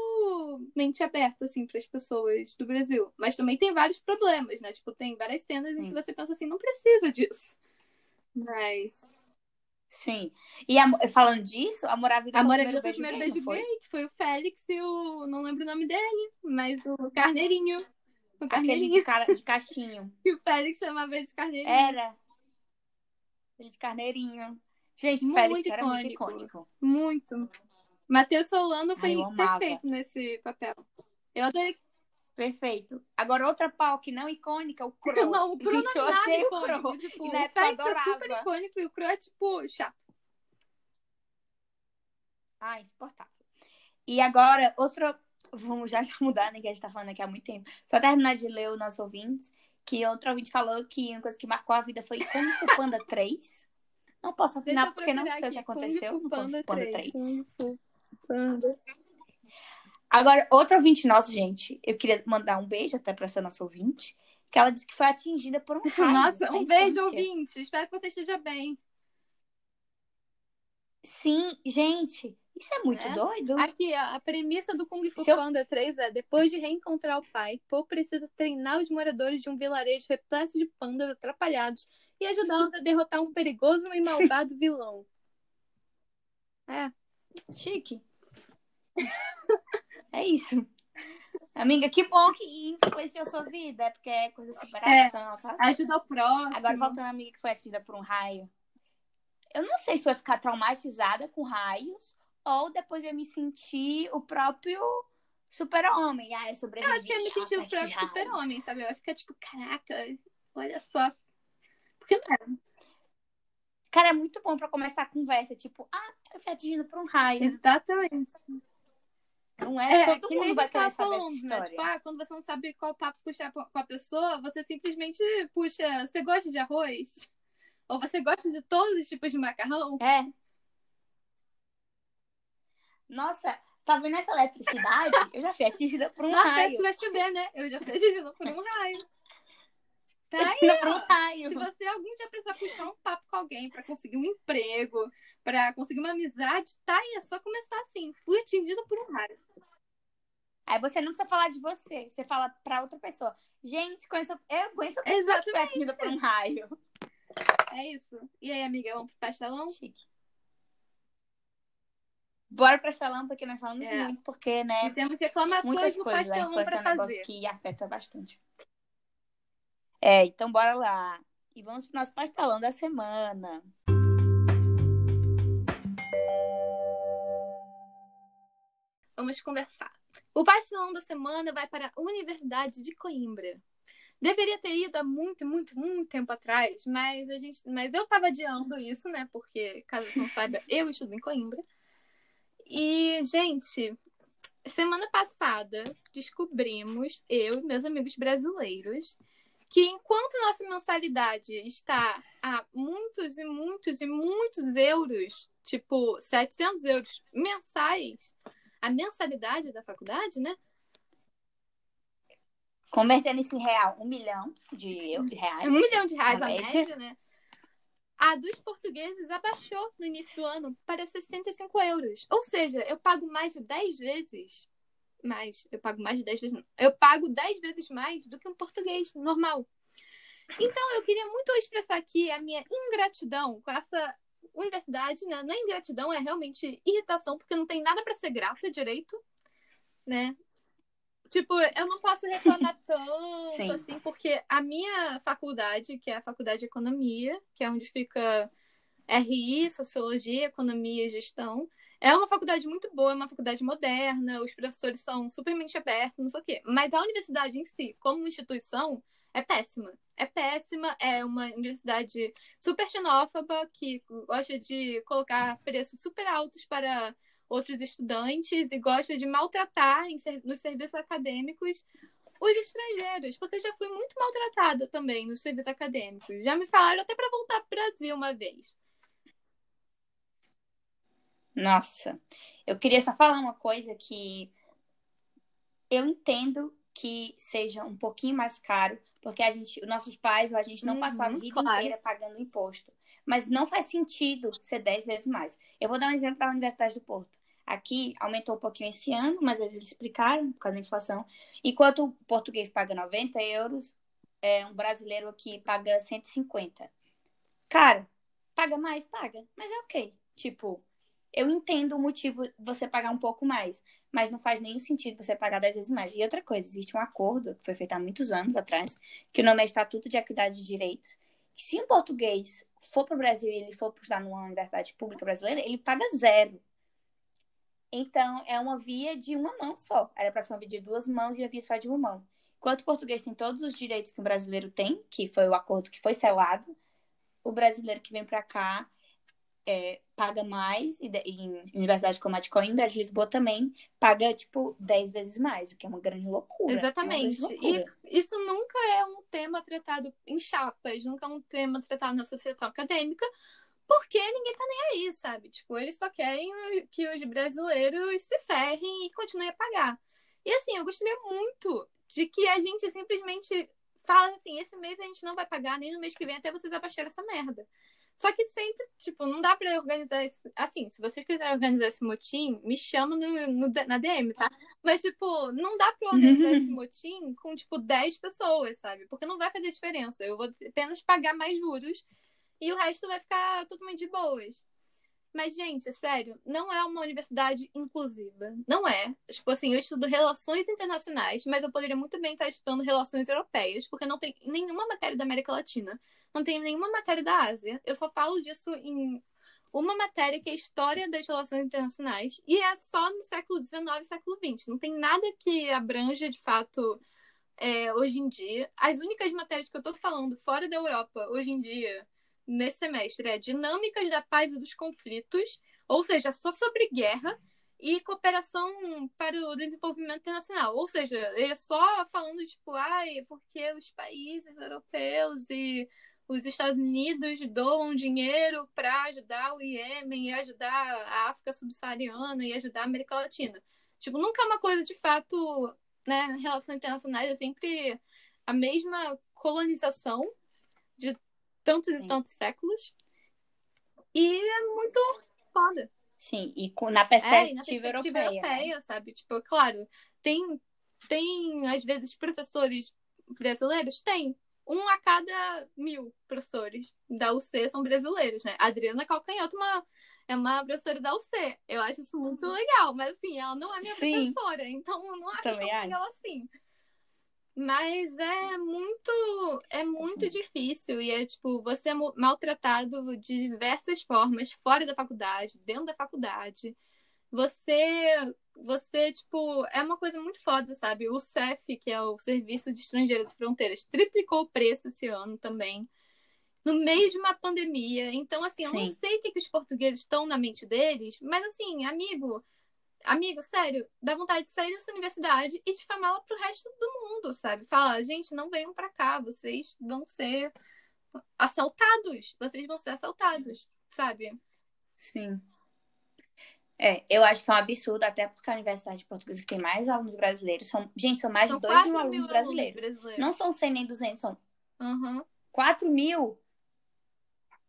mente aberta, assim, para as pessoas do Brasil. Mas também tem vários problemas, né? Tipo, tem várias cenas em que você pensa assim, não precisa disso. Mas. Sim. E a- falando disso, Amor à Vida Amor foi à o Vida primeiro foi o primeiro beijo beijo gay, que foi o Félix e o. Não lembro o nome dele, mas o Carneirinho. O foi? Aquele de, cara, de cachinho. Que o Félix chamava ele de Carneirinho. Era. Ele de carneirinho. Gente, Muito Félix era muito icônico. icônico. Muito. Matheus Solano foi Ai, eu amava. perfeito nesse papel. Eu adorei. Perfeito. Agora, outra pau que não icônica, o Crow. Não, o Cro não é nada icônico. Crow. Tipo, E o na época eu Félix é super icônico e o Cro é tipo chato. Ah, insuportável. E agora, outro. Vamos já, já mudar, né? Que a gente tá falando aqui há muito tempo. Só terminar de ler os nossos ouvintes. Que outro ouvinte falou que uma coisa que marcou a vida foi Kung Fu Panda 3. Não posso afinar porque não sei o que aqui. aconteceu Kung Fu no Kung Panda Fu Panda 3. 3. Kung Fu Panda. Agora, outro ouvinte nosso, gente, eu queria mandar um beijo até pra essa nossa ouvinte, que ela disse que foi atingida por um raio. Nossa, um beijo, ouvinte. Espero que você esteja bem. Sim, gente, isso é muito É? doido. Aqui, ó, a premissa do Kung Fu eu- Panda 3 é: depois de reencontrar o pai, Po precisa treinar os moradores de um vilarejo repleto de pandas atrapalhados e ajudá-los a derrotar um perigoso e malvado vilão. É, Chique. é isso. Amiga, que bom que influenciou sua vida, é porque é coisa de superação, tá? ajuda o próximo. Agora, voltando à amiga que foi atingida por um raio. Eu não sei se vai ficar traumatizada com raios ou depois eu me sentir o próprio super-homem. Ah, eu sobrevivi. Eu acho que eu me senti ao o próprio super-homem, sabe? Vai ficar tipo, caraca, olha só. Porque não é. Cara, é muito bom pra começar a conversa. Tipo, ah, eu fui atingido por um raio. Exatamente. Não é, É, todo mundo vai querer saber essa falando, né? história. Tipo, ah, quando você não sabe qual papo puxar com a pessoa, você simplesmente puxa, você gosta de arroz? Ou você gosta de todos os tipos de macarrão? É. Nossa, tá vendo essa eletricidade? Eu já fui atingida por um Nossa, raio. que vai chover, né? Eu já fui atingida por um raio. Tá aí, um ó. Se você algum dia precisar puxar um papo com alguém pra conseguir um emprego, pra conseguir uma amizade, tá aí, é só começar assim. Fui atingido por um raio. Aí você não precisa falar de você, você fala pra outra pessoa. Gente, conheço, eu conheço a pessoa que foi atingida por um raio. É isso. E aí, amiga, vamos pro pastelão? Chique. Bora pra salão, porque nós falamos É. muito, porque, né, E temos reclamações coisas. A pastelão infância é pra um negócio fazer. que afeta bastante. É, então bora lá. E vamos pro nosso pastelão da semana. Vamos conversar. O pastelão da semana vai para a Universidade de Coimbra. Deveria ter ido há muito, muito, muito tempo atrás, mas a gente, mas eu tava adiando isso, né? Porque, caso você não saiba, eu estudo em Coimbra. E, gente, semana passada descobrimos, eu e meus amigos brasileiros, que enquanto nossa mensalidade está a muitos e muitos e muitos euros, tipo 700 euros mensais, a mensalidade da faculdade, né? Convertendo isso em real, um milhão de eu- de reais. um milhão de reais a média. né? A dos portugueses abaixou no início do ano para 65 euros. Ou seja, eu pago mais de 10 vezes. Mais, eu pago mais de 10 vezes. Eu pago 10 vezes mais do que um português normal. Então, eu queria muito expressar aqui a minha ingratidão com essa universidade, né? Não é ingratidão, é realmente irritação, porque não tem nada para ser grata direito, né? Tipo, eu não posso reclamar tanto, Sim. assim, porque a minha faculdade, que é a Faculdade de Economia, que é onde fica RI, Sociologia, Economia e Gestão, é uma faculdade muito boa, é uma faculdade moderna, os professores são super mente abertos, não sei o quê. Mas a universidade em si, como instituição, é péssima. É péssima, é uma universidade super xenófoba, que gosta de colocar preços super altos para outros estudantes e gosta de maltratar em nos serviços acadêmicos os estrangeiros, porque eu já fui muito maltratada também nos serviços acadêmicos. Já me falaram até para voltar para o Brasil uma vez. Nossa, eu queria só falar uma coisa que eu entendo que seja um pouquinho mais caro, porque a gente, nossos pais, a gente não Uhum, passou a vida claro. inteira pagando imposto. Mas não faz sentido ser 10 vezes mais. Eu vou dar um exemplo da Universidade do Porto. Aqui aumentou um pouquinho esse ano, mas eles explicaram por causa da inflação. Enquanto o português paga 90 euros, é, um brasileiro aqui paga 150. Cara, paga mais? Paga. Mas é ok. Tipo, eu entendo o motivo de você pagar um pouco mais, mas não faz nenhum sentido você pagar 10 vezes mais. E outra coisa, existe um acordo que foi feito há muitos anos atrás, que o nome é Estatuto de Equidade de Direitos, que se um português for para o Brasil e ele for estudar numa universidade pública brasileira, ele paga zero. Então, é uma via de uma mão só. Era para ser uma via de duas mãos e a via só de uma mão. Enquanto o português tem todos os direitos que o brasileiro tem, que foi o acordo que foi selado, o brasileiro que vem para cá é, paga mais, e em universidade como a de Coimbra, de Lisboa também paga, tipo, 10 vezes mais, o que é uma grande loucura. Exatamente. É grande loucura. E isso nunca é um tema tratado em chapas, nunca é um tema tratado na associação acadêmica, porque ninguém tá nem aí, sabe? Tipo, eles só querem que os brasileiros se ferrem e continuem a pagar. E assim, eu gostaria muito de que a gente simplesmente fala assim, esse mês a gente não vai pagar, nem no mês que vem até vocês abaixarem essa merda. Só que sempre, tipo, não dá pra organizar esse... Assim, se vocês quiserem organizar esse motim, me chama no, no- na DM, tá? Mas, tipo, não dá pra organizar esse motim com, tipo, 10 pessoas, sabe? Porque não vai fazer diferença. Eu vou apenas pagar mais juros e o resto vai ficar totalmente de boas. Mas, gente, sério, não é uma universidade inclusiva. Não é. Tipo assim, eu estudo relações internacionais, mas eu poderia muito bem estar estudando relações europeias, porque não tem nenhuma matéria da América Latina, não tem nenhuma matéria da Ásia. Eu só falo disso em uma matéria que é História das Relações Internacionais, e é só no século XIX e século XX. Não tem nada que abranja, de fato, é, hoje em dia. As únicas matérias que eu tô falando fora da Europa, hoje em dia, nesse semestre, é Dinâmicas da Paz e dos Conflitos, ou seja, só sobre guerra, e cooperação para o desenvolvimento internacional. Ou seja, ele é só falando, tipo, ai, porque os países europeus e os Estados Unidos doam dinheiro para ajudar o Iêmen e ajudar a África subsaariana e ajudar a América Latina. Tipo, nunca é uma coisa de fato, né? Relações internacionais é sempre a mesma colonização de tantos Sim. e tantos séculos. E é muito foda. Sim, e na É, perspectiva, e na perspectiva europeia. europeia, né? sabe? Tipo, claro, tem, tem, às vezes, professores brasileiros? Tem. Um a cada mil professores da UC são brasileiros, né? A Adriana Calcanhoto é uma, é uma professora da UC. Eu acho isso muito legal, mas assim, ela não é minha Sim. professora, então eu não acho Também tão acho. legal assim. Mas é muito, é muito Sim. difícil e é tipo, você é maltratado de diversas formas, fora da faculdade, dentro da faculdade. Você, você, tipo, é uma coisa muito foda, sabe? O CEF, que é o Serviço de Estrangeiros e Fronteiras, triplicou o preço esse ano também, no meio de uma pandemia. Então, assim, eu não Sim. sei o que, que os portugueses estão na mente deles, mas assim, amigo, amigo, sério, dá vontade de sair dessa universidade e difamá-la pro resto do mundo, sabe? Fala, gente, não venham pra cá, vocês vão ser assaltados, vocês vão ser assaltados, sabe? Sim. É, eu acho que é um absurdo, até porque a Universidade Portuguesa que tem mais alunos brasileiros, são, gente, são mais São de 2 4 mil alunos brasileiros. brasileiros. Não são 100 nem 200, são Aham. 4 mil.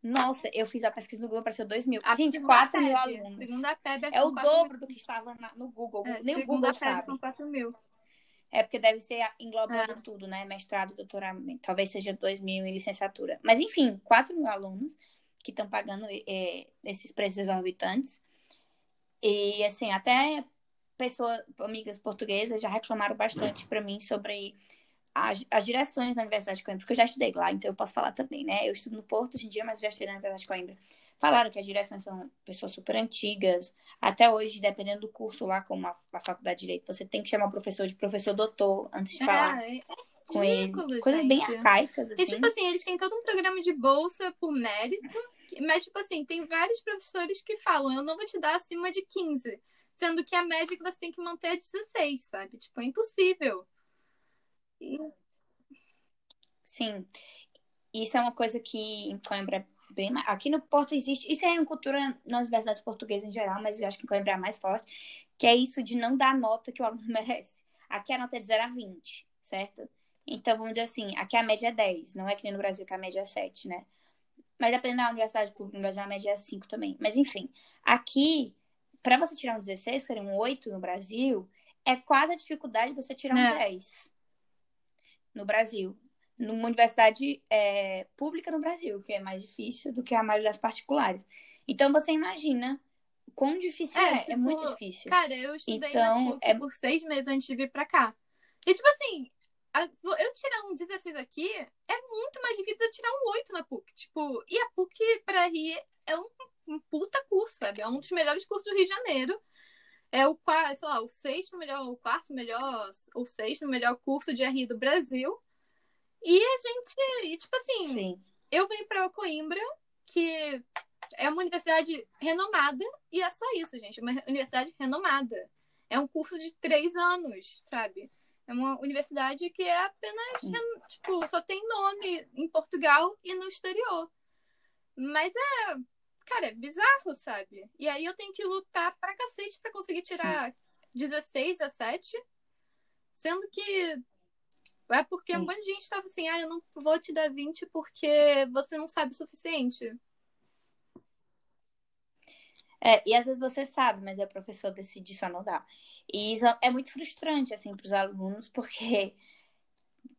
Nossa, eu fiz a pesquisa no Google, apareceu 2 mil. A Gente, segunda 4 mil alunos. Segunda PEB É o são 4 dobro mil. do que estava na- no Google. É, Nem o Google PEB sabe. são 4 mil. É porque deve ser englobando É. tudo, né? Mestrado, doutoramento. Talvez seja 2 mil em licenciatura. Mas, enfim, 4 mil alunos que estão pagando é, esses preços exorbitantes. E, assim, até pessoas, amigas portuguesas já reclamaram bastante para mim sobre as, as direções da Universidade de Coimbra, porque eu já estudei lá, então eu posso falar também, né? Eu estudo no Porto hoje em dia, mas eu já estudei na Universidade de Coimbra. Falaram que as direções são pessoas super antigas. Até hoje, dependendo do curso lá, como a, a Faculdade de Direito, você tem que chamar o professor de professor doutor antes de falar É, é com ele. Coisas bem arcaicas, assim. E, tipo assim, eles têm todo um programa de bolsa por mérito, mas, tipo assim, tem vários professores que falam, eu não vou te dar acima de 15, sendo que a média que você tem que manter é 16, sabe? Tipo, é impossível. Sim. Isso é uma coisa que em Coimbra é bem mais... Aqui no Porto existe... Isso é uma cultura nas universidades portuguesas em geral, mas eu acho que em Coimbra é mais forte, que é isso de não dar a nota que o aluno merece. Aqui a nota é de 0 a 20, certo? Então, vamos dizer assim, aqui a média é 10, não é que nem no Brasil que a média é 7, né? Mas dependendo da universidade pública, no Brasil a média é 5 também. Mas enfim, aqui, para você tirar um 16, que seria um 8 no Brasil, é quase a dificuldade de você tirar um É. 10 no Brasil. Numa universidade é, pública no Brasil, que é mais difícil do que a maioria das particulares. Então você imagina quão difícil É, é. É, tipo, muito difícil. Cara, eu estudei Então, é- por seis meses antes de vir pra cá. E, tipo assim, eu tirar um 16 aqui é muito mais difícil de eu tirar um 8 na PUC. Tipo, e a PUC pra RI é um, um puta curso, sabe? É um dos melhores cursos do Rio de Janeiro. É o, sei lá, o sexto melhor, o quarto melhor, o sexto melhor curso de RI do Brasil. E a gente, e, tipo assim, Sim. eu venho pra Coimbra, que é uma universidade renomada, e é só isso, gente. É uma universidade renomada. É um curso de três anos, sabe? É uma universidade que é apenas, tipo, só tem nome em Portugal e no exterior. Mas é, cara, é bizarro, sabe? E aí eu tenho que lutar pra cacete pra conseguir tirar 16, 17, sendo que é porque um Sim. monte de gente tava assim, ah, eu não vou te dar 20 porque você não sabe o suficiente. É, e às vezes você sabe, mas é o professor decide só não dar. E isso é muito frustrante, assim, para os alunos, porque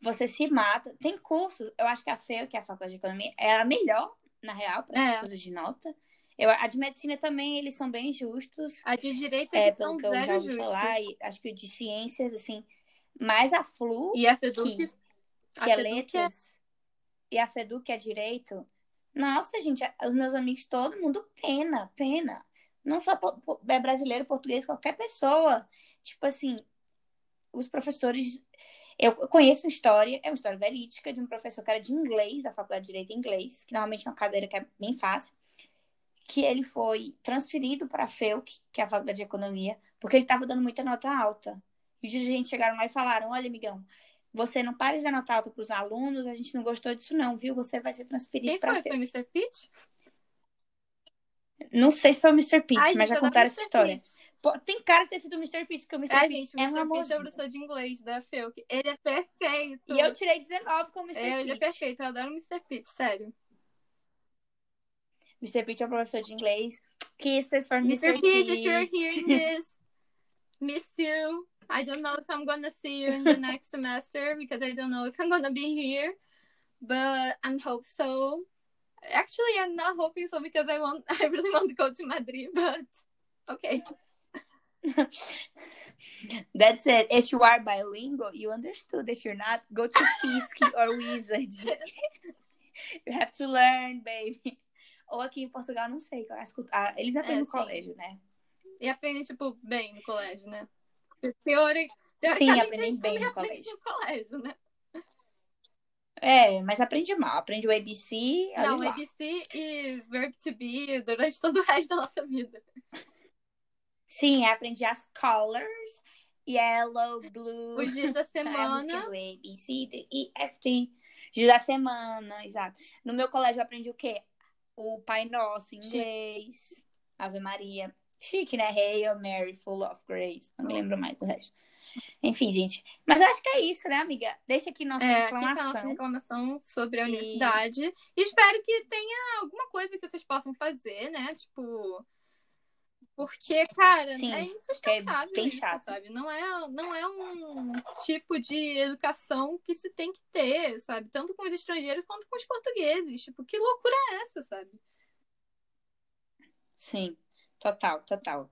você se mata. Tem curso, eu acho que a FEU, que é a Faculdade de Economia, é a melhor, na real, para É. coisas de nota. Eu, a de medicina também, eles são bem justos, A de direito é, pelo que eu já ouvi justos. falar, e acho que o de ciências, assim, mais a FLU, E a FEDUC, que, a que é FEDUC é- letras, e a FEDU, que é direito. Nossa, gente, os meus amigos, todo mundo, pena, pena. Não só é brasileiro, português, qualquer pessoa. Tipo assim, os professores. Eu conheço uma história, é uma história verídica, de um professor que era de inglês, da Faculdade de Direito em Inglês, que normalmente é uma cadeira que é bem fácil, que ele foi transferido para a FEUC, que é a Faculdade de Economia, porque ele estava dando muita nota alta. E os dirigentes chegaram lá e falaram: Olha, amigão, você não para de dar nota alta para os alunos, a gente não gostou disso, não, viu? Você vai ser transferido Quem para a foi? FEUC. Foi Mr. Pitt? Não sei se foi o Mr. Pitt, Ai, mas já contaram essa história. Pitt. Tem cara de ter sido o Mr. Pitts, porque o Mr. É, Pitts gente, é um Mr. É o amorzinho. professor de inglês da FEUC. Ele é perfeito. E eu tirei 19 com o Mr. É, ele é perfeito. Eu adoro o Mr. Pitch, sério. Mr. Pitts é o professor de inglês. Kisses for Mr. Mr. Pitch, if you're hearing this, miss you. I don't know if I'm gonna see you in the next semester because I don't know if I'm gonna be here, but I hope so. Actually, I'm not hoping so because I want, I really want to go to Madrid, but okay. That's it. If you are bilingual, you understood. If you're not, go to Fisk or Wizard. you have to learn, baby. Ou aqui em Portugal, não sei. eu acho que- ah, Eles aprendem É, no sim. colégio, né? E aprende, tipo, bem no colégio, né? Teori... Sim, aprendem bem no colégio. no colégio, né? É, mas aprende mal. Aprende o ABC, Não, lá. ABC e verb to be durante todo o resto da nossa vida. Sim, aprende as colors. Yellow, blue. Os dias da semana. do A, B, C, D, E, F, G. Dia da semana, exato. No meu colégio eu aprendi o quê? O Pai Nosso em Chique. inglês. Ave Maria. Chique, né? Hail Mary, full of grace. Não me lembro mais do resto. Enfim, gente. Mas eu acho que é isso, né, amiga? Deixa aqui nossa É, aqui tá reclamação. nossa reclamação sobre a E- universidade. E espero que tenha alguma coisa que vocês possam fazer, né? Tipo. Porque, cara, Sim, é insustentável bem isso, chato. sabe? Não é, não é um tipo de educação que se tem que ter, sabe? Tanto com os estrangeiros quanto com os portugueses. Tipo, que loucura é essa, sabe? Sim, total, total.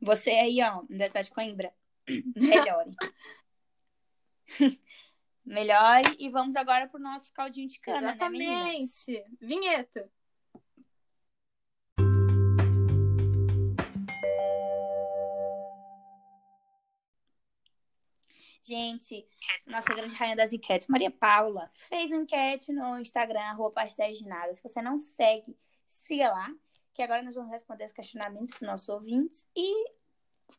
Você aí, ó, Universidade de Coimbra, melhore. melhore. E vamos agora pro nosso caldinho de cana, né, meninas? Exatamente. Vinheta. Gente, nossa grande rainha das enquetes, Maria Paula, fez enquete no Instagram, arroba pastéis de nada. Se você não segue, siga lá, que agora nós vamos responder os questionamentos dos nossos ouvintes e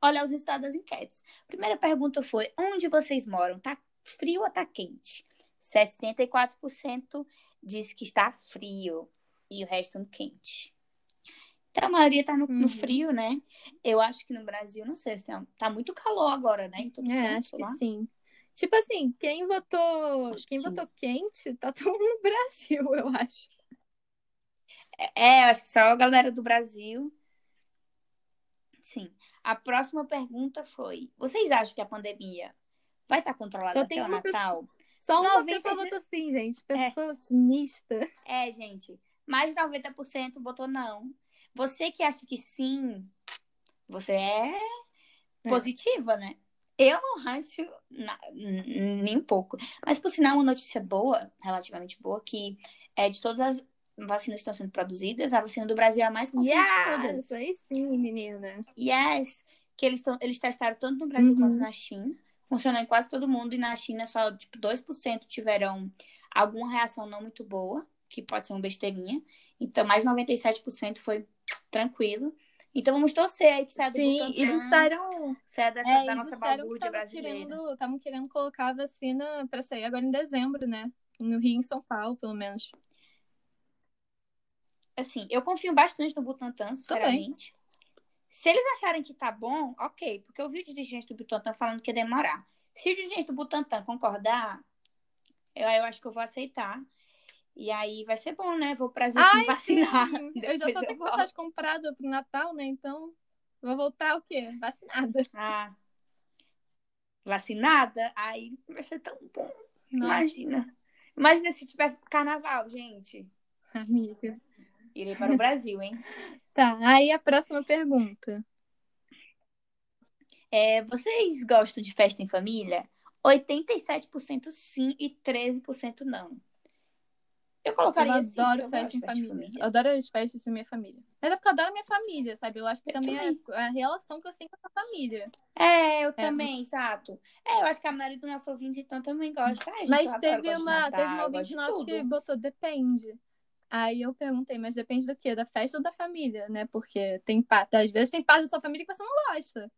olhar os resultados das enquetes. Primeira pergunta foi: onde vocês moram? Tá frio ou tá quente? 64% diz que está frio e o resto quente. A maioria tá no, no Uhum. frio, né? Eu acho que no Brasil, não sei, se tem- tá muito calor agora, né? Em todo É, acho que lá. sim. Tipo assim, quem votou, Acho que quem sim. votou quente, tá todo mundo no Brasil, eu acho. É, eu acho que só a galera do Brasil. Sim. A próxima pergunta foi: vocês acham que a pandemia vai estar controlada Só até o Natal? Só uma 90 pessoa votou sim, gente. Pessoa otimista. É, gente. Mais de 90% botou não. Você que acha que sim, você é positiva, né? Eu não acho na- nem um pouco. Mas, por sinal, uma notícia boa, relativamente boa, que é de todas as vacinas que estão sendo produzidas, a vacina do Brasil é a mais confiante de Yes! todas. Aí sim, menina. Yes! Que eles, tão, eles testaram tanto no Brasil Uhum. quanto na China. Funcionou em quase todo mundo. E na China só, tipo, 2% tiveram alguma reação não muito boa, que pode ser uma besteirinha. Então, mais 97% foi tranquilo. Então, vamos torcer aí que saia do Sim, e Butantan, disseram, saia dessa, é, da e nossa balbúrdia estavam brasileira. querendo, estavam querendo colocar a vacina pra sair agora em dezembro, né? No Rio e em São Paulo, pelo menos. Assim, eu confio bastante no Butantan, sinceramente. Se eles acharem que tá bom, ok. Porque eu vi o dirigente do Butantan falando que ia demorar. Se o dirigente do Butantan concordar, eu, eu acho que eu vou aceitar. E aí vai ser bom, né? Vou pro Brasil me vacinar. sim. Eu já eu até com volto. passagem comprada pro Natal, né? Então, vou voltar o quê? Vacinada. Ah, vacinada? Aí vai ser tão bom. Imagina. Imagina se tiver carnaval, gente. amiga. Irei para o Brasil, hein? Tá, aí a próxima pergunta. É, vocês gostam de festa em família? 87% sim e 13% não. Eu colocaria eu sim, adoro eu festa em família. Eu adoro as festas da minha família. Mas é porque eu adoro a minha família, sabe? Eu acho que Eu também, também. É a relação que eu tenho com a família. É, eu também, exato. É, eu acho que a maioria dos nossos ouvintes então também gosta. Ai, gente, Mas adoro, teve uma, Natal, teve uma ouvinte nossa que botou depende. Aí eu perguntei, mas depende do quê? Da festa ou da família, né? Porque tem parte, às vezes tem parte da sua família que você não gosta.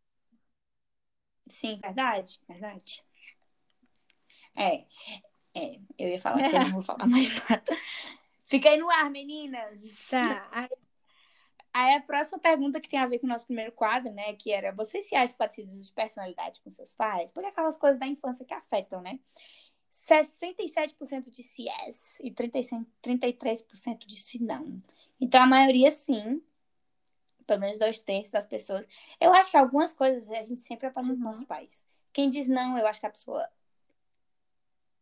Sim, verdade, verdade. É, é, eu ia falar que eu não vou falar mais nada. Fica aí no ar, meninas. Tá. Aí, Aí a próxima pergunta que tem a ver com o nosso primeiro quadro, né? Que era, você se acha parecido de personalidade com seus pais? Porque aquelas coisas da infância que afetam, né? 67% disse yes e 33% disse não. Então, a maioria, sim. Pelo menos dois terços das pessoas. Eu acho que algumas coisas a gente sempre aprende uhum. com nossos pais. Quem diz não, eu acho que a pessoa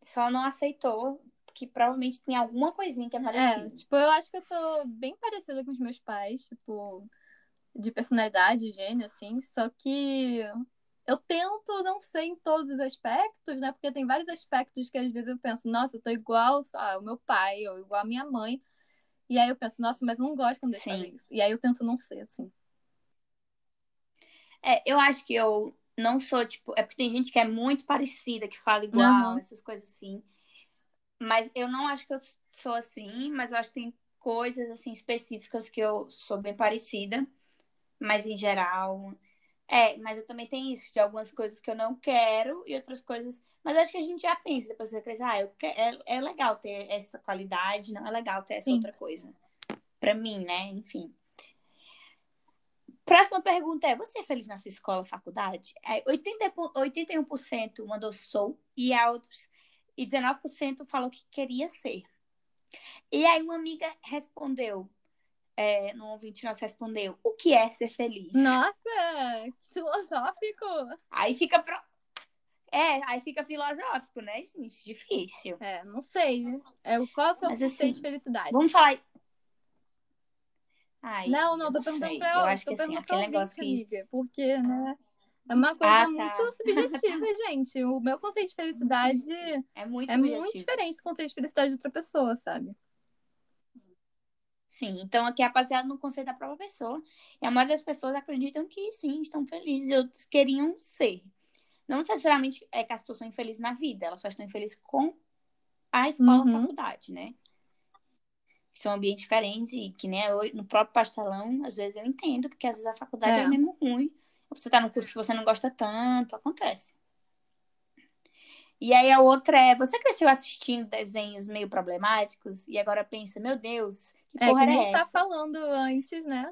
só não aceitou que provavelmente tem alguma coisinha que é parecida. É, tipo, eu acho que eu sou bem parecida com os meus pais, tipo, de personalidade, gênio, assim, só que eu tento não ser em todos os aspectos, né? Porque tem vários aspectos que às vezes eu penso, nossa, eu tô igual ao meu pai, ou igual à minha mãe. E aí eu penso, nossa, mas não gosto quando eles fazem isso. E aí eu tento não ser, assim. É, eu acho que eu não sou, tipo, é porque tem gente que é muito parecida, que fala igual, uhum. essas coisas assim. Mas eu não acho que eu sou assim, mas eu acho que tem coisas assim específicas que eu sou bem parecida, mas em geral. É, mas eu também tenho isso, de algumas coisas que eu não quero e outras coisas. Mas acho que a gente já pensa depois você cresce, ah, eu quero, é, é legal ter essa qualidade, não é legal ter essa Sim. outra coisa. Pra mim, né? Enfim. Próxima pergunta é: você é feliz na sua escola, faculdade? É, 80, 81% mandou sou e outros e 19% falou que queria ser. E aí uma amiga respondeu, é, no ouvinte nós respondeu, o que é ser feliz? Nossa, que filosófico! Aí fica pro... É, aí fica filosófico, né, gente? Difícil. É, não sei. É, qual é o seu Mas, conceito assim, de felicidade? Vamos falar... Ai, não, não, tô perguntando sei. pra ela. Eu acho que assim, aquele negócio que... Amiga, porque, né? É uma coisa ah, tá. muito subjetiva, gente. O meu conceito de felicidade é muito, é muito diferente do conceito de felicidade de outra pessoa, sabe? Sim, então aqui é baseado no conceito da própria pessoa. E a maioria das pessoas acreditam que sim, estão felizes, outros queriam ser. Não necessariamente é que as pessoas são infelizes na vida, elas só estão infelizes com a escola, uhum. a faculdade, né? São ambientes diferentes e que né, no próprio pastelão, às vezes eu entendo, porque às vezes a faculdade é, é mesmo ruim você tá no curso que você não gosta tanto, acontece. E aí a outra é, você cresceu assistindo desenhos meio problemáticos e agora pensa, meu Deus, que é, porra que a gente tá falando antes, né?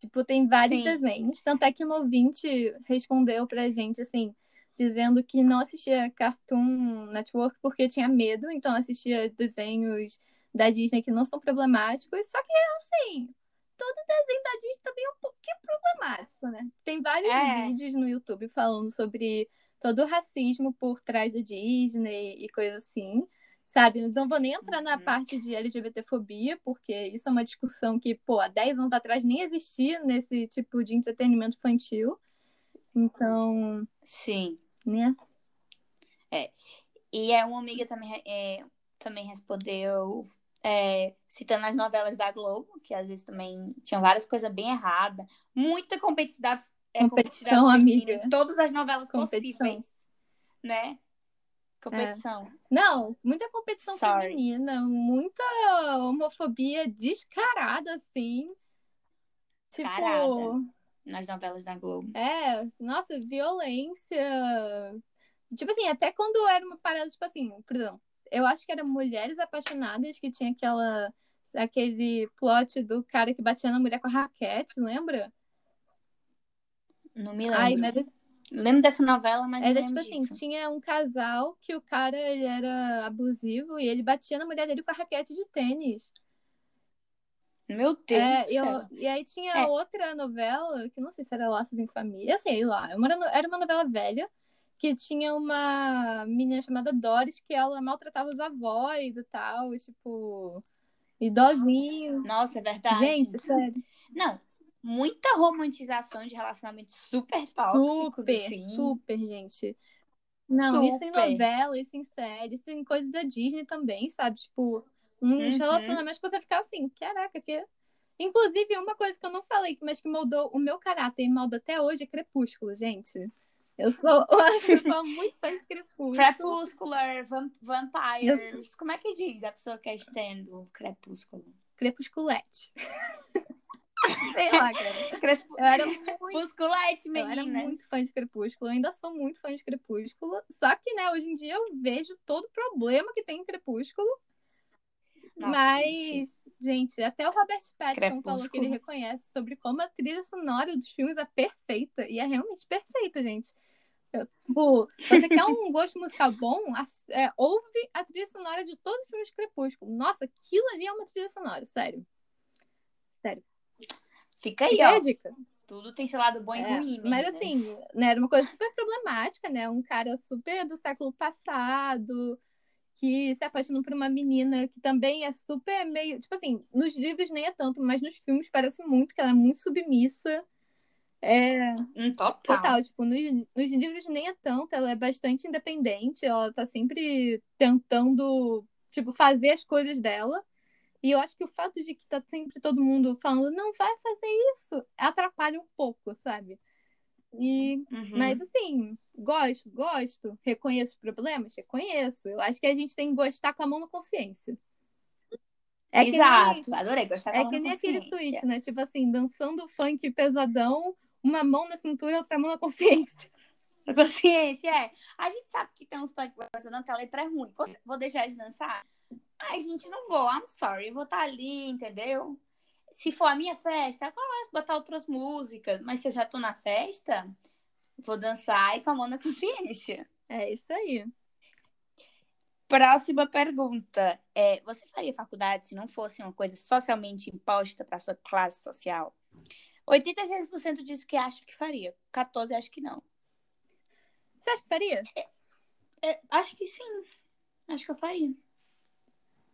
Tipo, tem vários Sim. desenhos. Tanto é que um ouvinte respondeu pra gente, assim, dizendo que não assistia Cartoon Network porque tinha medo, então assistia desenhos da Disney que não são problemáticos. Só que, assim, todo desenho da Disney também é um pouquinho problemático, né? Tem vários é. vídeos no YouTube falando sobre todo o racismo por trás da Disney e coisa assim. Sabe, não vou nem entrar na uhum. parte de LGBTfobia, porque isso é uma discussão que, pô, há 10 anos atrás nem existia nesse tipo de entretenimento infantil. Então. Sim. Né? É. E é uma amiga também, é, também respondeu é, citando as novelas da Globo, que às vezes também tinham várias coisas bem erradas, muita competitividade, é, competição, amiga. em todas as novelas competição. possíveis, né? Competição. É. Não, muita competição Sorry. feminina, muita homofobia descarada, assim. Tipo. Descarada. Nas novelas da Globo. É, nossa, violência. Tipo assim, até quando era uma parada, tipo assim, por exemplo, eu acho que era Mulheres Apaixonadas que tinha aquela aquele plot do cara que batia na mulher com a raquete, lembra? Não me lembro. Ai, era... Lembro dessa novela, mas era tipo assim, disso. tinha um casal que o cara ele era abusivo e ele batia na mulher dele com a raquete de tênis. Meu Deus é, do céu. Eu, e aí tinha é. outra novela, que não sei se era Laços em Família, sei lá. Era uma novela velha, que tinha uma menina chamada Doris que ela maltratava os avós e tal, tipo, idosinho. Nossa, é verdade. Gente, sério. Não, muita romantização de relacionamentos super tóxicos, super, assim. Super, gente. Não, super. isso em novela, isso em série, isso em coisa da Disney também, sabe? Tipo, uns uhum. relacionamentos que você fica assim, caraca, que... Inclusive, uma coisa que eu não falei, mas que moldou o meu caráter e molda até hoje é Crepúsculo, gente. Eu sou, sou muito fã de Crepúsculo. Crepuscular, Vampires. Como é que diz a pessoa que é estendo Crepúsculo? Crepusculete. Sei lá, cara. Crespo... Eu era muito. Crepusculete, meninas. Eu era muito fã de Crepúsculo. Eu ainda sou muito fã de Crepúsculo. Só que, né, hoje em dia eu vejo todo o problema que tem em Crepúsculo. Nossa, Mas, gente. até o Robert Pattinson falou que ele reconhece sobre como a trilha sonora dos filmes é perfeita. E é realmente perfeita, gente. Tipo, você quer um gosto musical bom? É, ouve a trilha sonora de todos os filmes de Crepúsculo. Nossa, aquilo ali é uma trilha sonora, sério. Fica aí, Fica aí a ó. dica. Tudo tem seu lado bom e É, ruim, mas meninas. assim, né, era uma coisa super problemática, né? Um cara super do século passado, que se apaixonou por uma menina que também é super meio. Tipo assim, nos livros nem é tanto, mas nos filmes parece muito que ela é muito submissa. É, Hum, total. total, tipo, nos, nos livros nem é tanto, ela é bastante independente, ela tá sempre tentando, tipo, fazer as coisas dela. E eu acho que o fato de que tá sempre todo mundo falando, não vai fazer isso, atrapalha um pouco, sabe? E Uhum. mas assim, gosto, gosto. Reconheço os problemas? Reconheço. Eu acho que a gente tem que gostar com a mão na consciência. É que nem, Exato. Adorei gostar é com a que nem aquele consciência. tweet, né? Tipo assim, dançando funk pesadão, uma mão na cintura e outra mão na consciência. A consciência, é. A gente sabe que tem uns funk não que a letra é ruim. Vou- deixar de dançar? Ai, gente, não vou. I'm sorry. Vou estar ali, entendeu? Se for a minha festa, eu botar outras músicas. Mas se eu já tô na festa, vou dançar e com a mão na consciência. É isso aí. Próxima pergunta. É, você faria faculdade se não fosse uma coisa socialmente imposta para sua classe social? 86% diz que acha que faria. 14% acho que não. Você acha que faria? É, acho que sim. Acho que eu faria.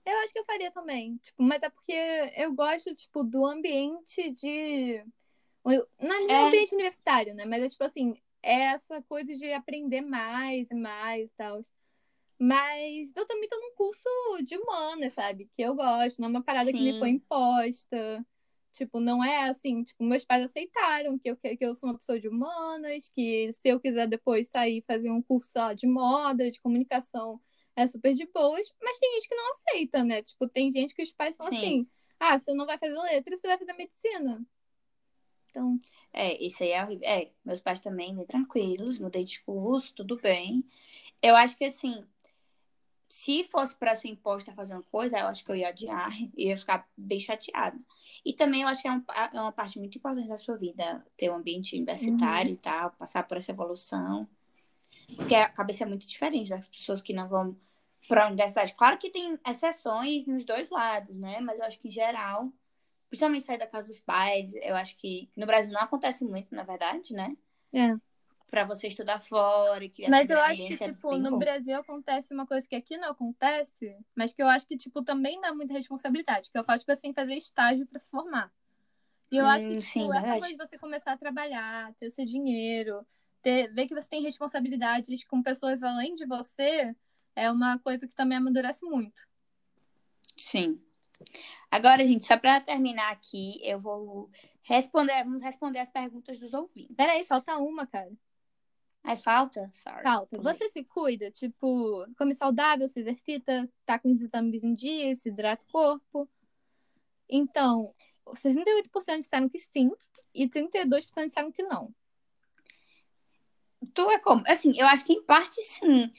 Eu acho que eu faria também. Tipo, mas é porque eu gosto, tipo, do ambiente de. Não é É. ambiente universitário, né? Mas é tipo assim, é essa coisa de aprender mais e mais e tal. Mas eu também tô num curso de humanas, sabe? Que eu gosto, não é uma parada que me Sim. foi imposta. Tipo, não é assim, tipo, meus pais aceitaram que eu, que eu sou uma pessoa de humanas, que se eu quiser depois sair e fazer um curso de moda, de comunicação, é super de boas, mas tem gente que não aceita, né? Tipo, tem gente que os pais falam Sim. assim: ah, você não vai fazer letra, você vai fazer medicina. Então, É, isso aí é horrível. É, meus pais também, bem tranquilos, mudei de curso, tudo bem. Eu acho que assim, se fosse para ser imposta a fazer uma coisa, eu acho que eu ia odiar, ia ficar bem chateada. E também eu acho que é, um- é uma parte muito importante da sua vida, ter um ambiente universitário e tal, passar por essa evolução. Porque a cabeça é muito diferente das pessoas que não vão para a universidade. Claro que tem exceções nos dois lados, né? Mas eu acho que em geral, principalmente sair da casa dos pais, eu acho que no Brasil não acontece muito, na verdade, né? é. Pra você estudar fora e criar Mas essa eu acho que, independência é tipo, bem no bom. Brasil acontece uma coisa que aqui não acontece, mas que eu acho que, tipo, também dá muita responsabilidade, que é o fato de você fazer estágio pra se formar. E eu acho que, Hum, tipo, sim, essa verdade. coisa de você começar a trabalhar, ter o seu dinheiro, ter, ver que você tem responsabilidades com pessoas além de você, é uma coisa que também amadurece muito. Sim. Agora, gente, só pra terminar aqui, eu vou responder, vamos responder as perguntas dos ouvintes. Peraí, falta uma, cara. Aí falta? Sorry. Falta. Você se cuida, tipo, come saudável, se exercita, tá com os exames em dia, se hidrata o corpo. Então, 68% disseram que sim e 32% disseram que não. Tu é como? Assim, eu acho que em parte sim.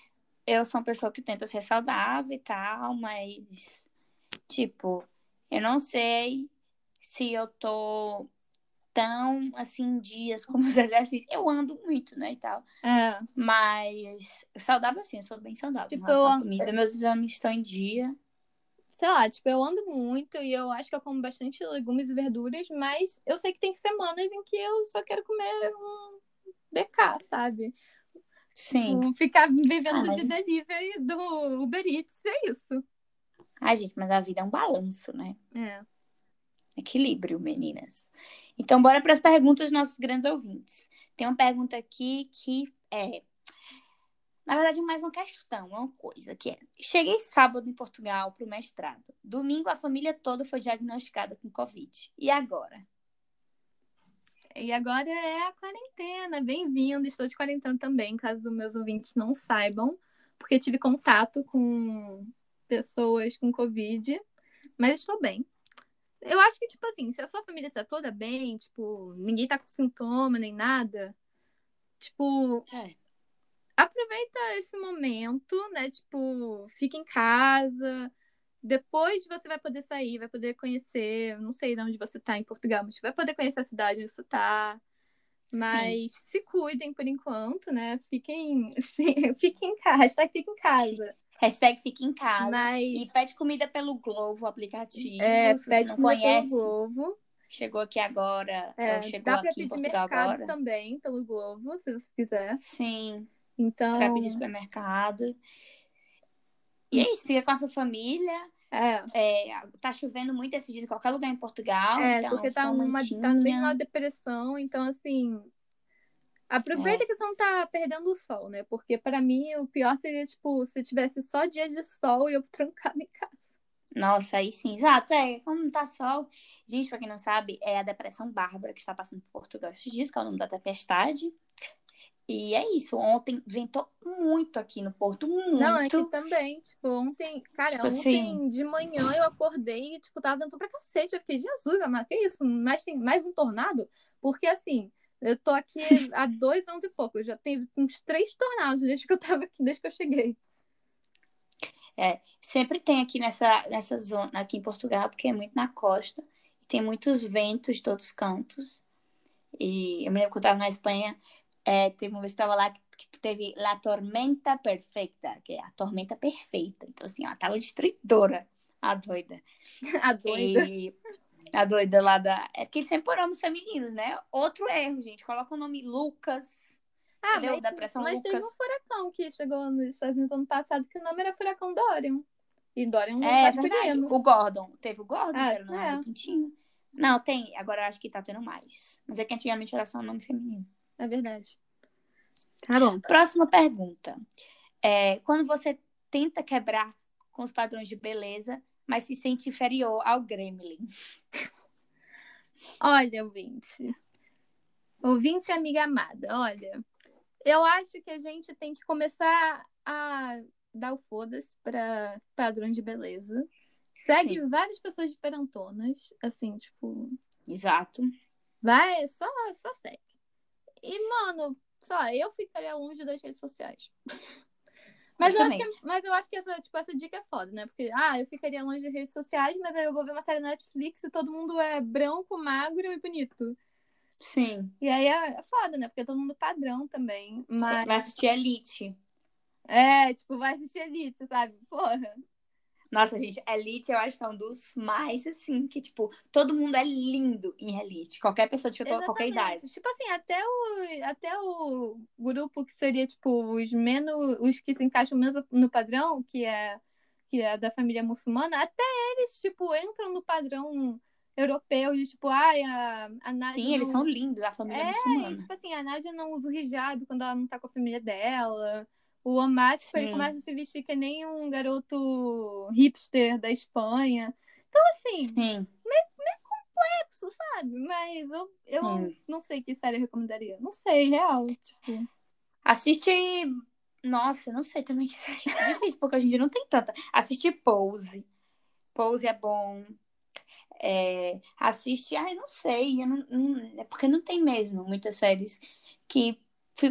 Eu sou uma pessoa que tenta ser saudável e tal, mas, tipo, eu não sei se eu tô tão, assim, dias como os exercícios. Eu ando muito, né, e tal. É, Mas saudável, sim, eu sou bem saudável. Tipo, a eu- comida, meus exames estão em dia. sei lá, tipo, eu ando muito e eu acho que eu como bastante legumes e verduras, mas eu sei que tem semanas em que eu só quero comer um BK, sabe? Sim. Tipo, Ficar vivendo Ah, mas- de delivery do Uber Eats, é isso. Ai, gente, mas a vida é um balanço, né? É. Equilíbrio, meninas. Então, bora para as perguntas dos nossos grandes ouvintes. Tem uma pergunta aqui que é. Na verdade, mais uma questão, uma coisa que é. Cheguei sábado em Portugal para o mestrado. Domingo, a família toda foi diagnosticada com Covid. E agora? E agora é a quarentena. Bem-vindo. Estou de quarentena também, caso meus ouvintes não saibam, porque tive contato com pessoas com Covid, mas estou bem. Eu acho que, tipo assim, se a sua família tá toda bem, tipo, ninguém tá com sintoma nem nada, tipo, É. aproveita esse momento, né? Tipo, fica em casa, depois você vai poder sair, vai poder conhecer, não sei de onde você tá em Portugal, mas vai poder conhecer a cidade onde você tá. Mas Sim. se cuidem por enquanto, né? Fiquem, fiquem em casa, hashtag fiquem em casa. Hashtag fique em casa. Mas... E pede comida pelo Globo, aplicativo. É, se pede você não conhece. Pelo Globo. Chegou aqui agora. É, chegou dá pra pedir mercado agora. também pelo Globo, se você quiser. Sim. Então. Pra pedir supermercado. E é isso, fica com a sua família. É. é. tá chovendo muito esse dia em qualquer lugar em Portugal. É, então, porque tá, uma, tá no meio de uma depressão, então assim. Aproveita é. que você não tá perdendo o sol, né? Porque para mim o pior seria, tipo, se tivesse só dia de sol e eu trancada em casa. Nossa, aí sim, exato. É, como não tá sol. Gente, pra quem não sabe, é a depressão bárbara que está passando por Portugal esses dias, que é o nome da tempestade. E é isso, ontem ventou muito aqui no Porto, muito. Não, aqui também, tipo, ontem, cara, tipo ontem assim... de manhã eu acordei e, tipo, tava ventando pra cacete. Eu fiquei, Jesus, amado, que isso? Mais, tem mais um tornado? Porque, assim, eu tô aqui há dois anos e pouco, eu já tenho uns três tornados desde que eu tava aqui, desde que eu cheguei. É, sempre tem aqui nessa, nessa zona, aqui em Portugal, porque é muito na costa, e tem muitos ventos de todos os cantos. E eu me lembro que eu tava na Espanha, é, teve uma vez que eu tava lá que teve La Tormenta Perfeita, que é a tormenta perfeita. Então, assim, ela tava destruidora, a doida. a doida. E a doida lá da. É porque sempre por nomes femininos, né? Outro erro, gente. Coloca o nome Lucas. Ah, entendeu? mas, da pressão mas Lucas. teve um furacão que chegou nos Estados Unidos ano passado, que o nome era Furacão Dorian. E Dorian não é, verdade. O Gordon. Teve o Gordon, ah, que era o nome é. do pintinho. Não, tem. Agora acho que tá tendo mais. Mas é que antigamente era só nome feminino. É verdade. Tá bom. Próxima pergunta. É, quando você tenta quebrar com os padrões de beleza, mas se sente inferior ao Gremlin. Olha, ouvinte. Ouvinte amiga amada, olha. Eu acho que a gente tem que começar a dar o foda-se para padrões de beleza. Segue Sim. várias pessoas diferentonas, assim, tipo. Exato. Vai, só, só segue. E, mano, só eu ficaria longe das redes sociais. Mas eu, acho que, mas eu acho que essa, tipo, essa dica é foda, né? Porque, ah, eu ficaria longe das redes sociais, mas aí eu vou ver uma série na Netflix e todo mundo é branco, magro e bonito. Sim. E aí é, é foda, né? Porque todo mundo padrão também. Mas... Vai assistir Elite. É, tipo, vai assistir Elite, sabe? Porra. Nossa, gente, Elite eu acho que é um dos mais, assim, que, tipo, todo mundo é lindo em Elite. Qualquer pessoa de Exatamente. qualquer idade. Tipo assim, até o, até o grupo que seria, tipo, os menos. Os que se encaixam menos no padrão, que é, que é da família muçulmana, até eles, tipo, entram no padrão europeu de tipo, ai, a, a Nádia. Sim, não... eles são lindos, a família é, muçulmana. É, tipo assim, a Nádia não usa o hijab quando ela não tá com a família dela. O Omar, tipo, ele começa a se vestir que nem um garoto hipster da Espanha. Então, assim, Sim. Meio, meio complexo, sabe? Mas eu, eu não sei que série eu recomendaria. Não sei, real. Tipo. Assiste. Nossa, não sei também que série. É difícil, porque hoje em dia não tem tanta. Assiste Pose. Pose é bom. É, assiste, ai, não sei, não, não, é porque não tem mesmo muitas séries que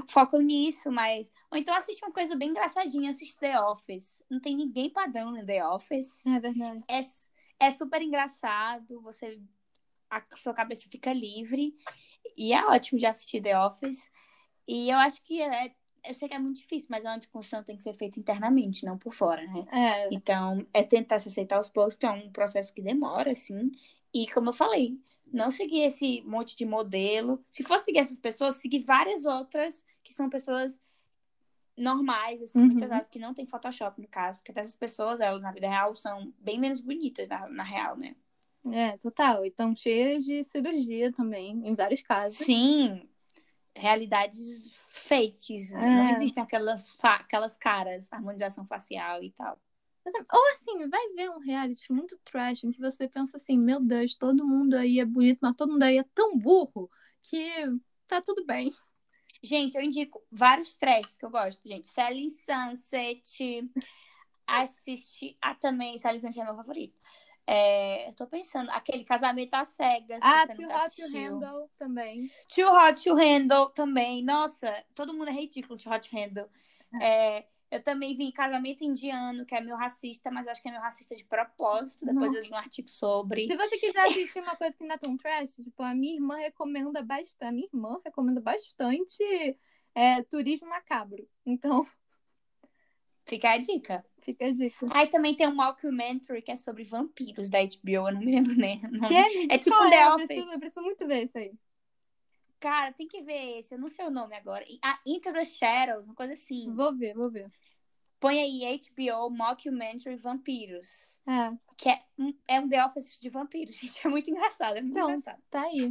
focam nisso, mas. Ou então assiste uma coisa bem engraçadinha, assiste The Office. Não tem ninguém padrão no The Office. É verdade. É, é super engraçado, você. A sua cabeça fica livre. E é ótimo de assistir The Office. E eu acho que é. Eu sei que é muito difícil, mas a desconstrução tem que ser feita internamente, não por fora, né? É. Então, é tentar se aceitar aos poucos, que é um processo que demora, assim. E como eu falei, não seguir esse monte de modelo. Se for seguir essas pessoas, seguir várias outras que são pessoas normais, assim, uhum. muitas vezes que não tem Photoshop no caso, porque essas pessoas, elas na vida real são bem menos bonitas na, na real, né? É, total. E estão cheias de cirurgia também, em vários casos. Sim, realidades fakes. É. Não existem aquelas, aquelas caras, harmonização facial e tal. Ou assim, vai ver um reality muito trash em que você pensa assim, meu Deus, todo mundo aí é bonito, mas todo mundo aí é tão burro que tá tudo bem. Gente, eu indico vários trashs que eu gosto, gente. Selling Sunset. Assisti. Ah, também, Selling Sunset é meu favorito. É, eu tô pensando, aquele casamento às cegas. Ah, Too Hot to Handle também. Too Hot to Handle também. Nossa, todo mundo é ridículo, Too Hot to Handle. É, Eu também vi Casamento Indiano, que é meu racista, mas acho que é meu racista de propósito. Depois Não. eu li um artigo sobre. Se você quiser assistir uma coisa que não é tão trash, tipo, a minha irmã recomenda bastante. A minha irmã recomenda bastante é, turismo macabro. Então, Fica a dica. fica a dica. Aí também tem um mockumentary que é sobre vampiros da HBO, eu não me lembro nem. é, É tipo um The Eu Office. preciso, eu preciso muito ver isso aí. Cara, tem que ver esse, eu não sei o nome agora. Ah, Into the Shadows, uma coisa assim. Vou ver, vou ver. Põe aí HBO Mockumentary Vampiros. É, Que é um, é um The Office de vampiros, gente. É muito engraçado, é muito Pronto. engraçado. tá aí.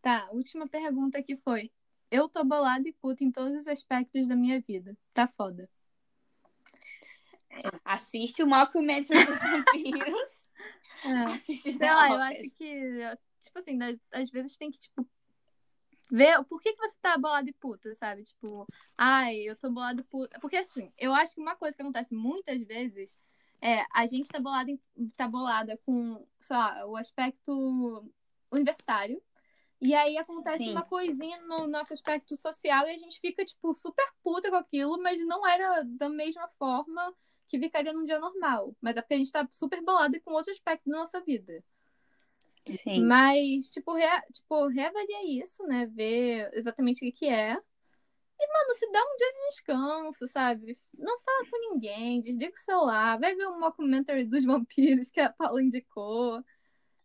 Tá, última pergunta que foi. Eu tô bolada e puta em todos os aspectos da minha vida. Tá foda. Assiste o Mockumentary dos vampiros. É. Assiste Sei The lá, eu acho que, tipo assim, às vezes tem que, tipo, ver por que, que você tá bolado e puta, sabe? Tipo, ai, eu tô bolado puta. Porque assim, eu acho que uma coisa que acontece muitas vezes é a gente tá bolada, em- tá bolada com, sei lá, o aspecto universitário. E aí acontece Sim. uma coisinha no nosso aspecto social e a gente fica, tipo, super puta com aquilo, mas não era da mesma forma que ficaria num dia normal. Mas é porque a gente tá super bolado com outro aspecto da nossa vida. Sim. Mas, tipo, rea, tipo, reavalia isso, né? Ver exatamente o que, que é. E, mano, se dá um dia de descanso, sabe? Não fala com ninguém, desliga o celular, vai ver um documentary dos vampiros que a Paula indicou.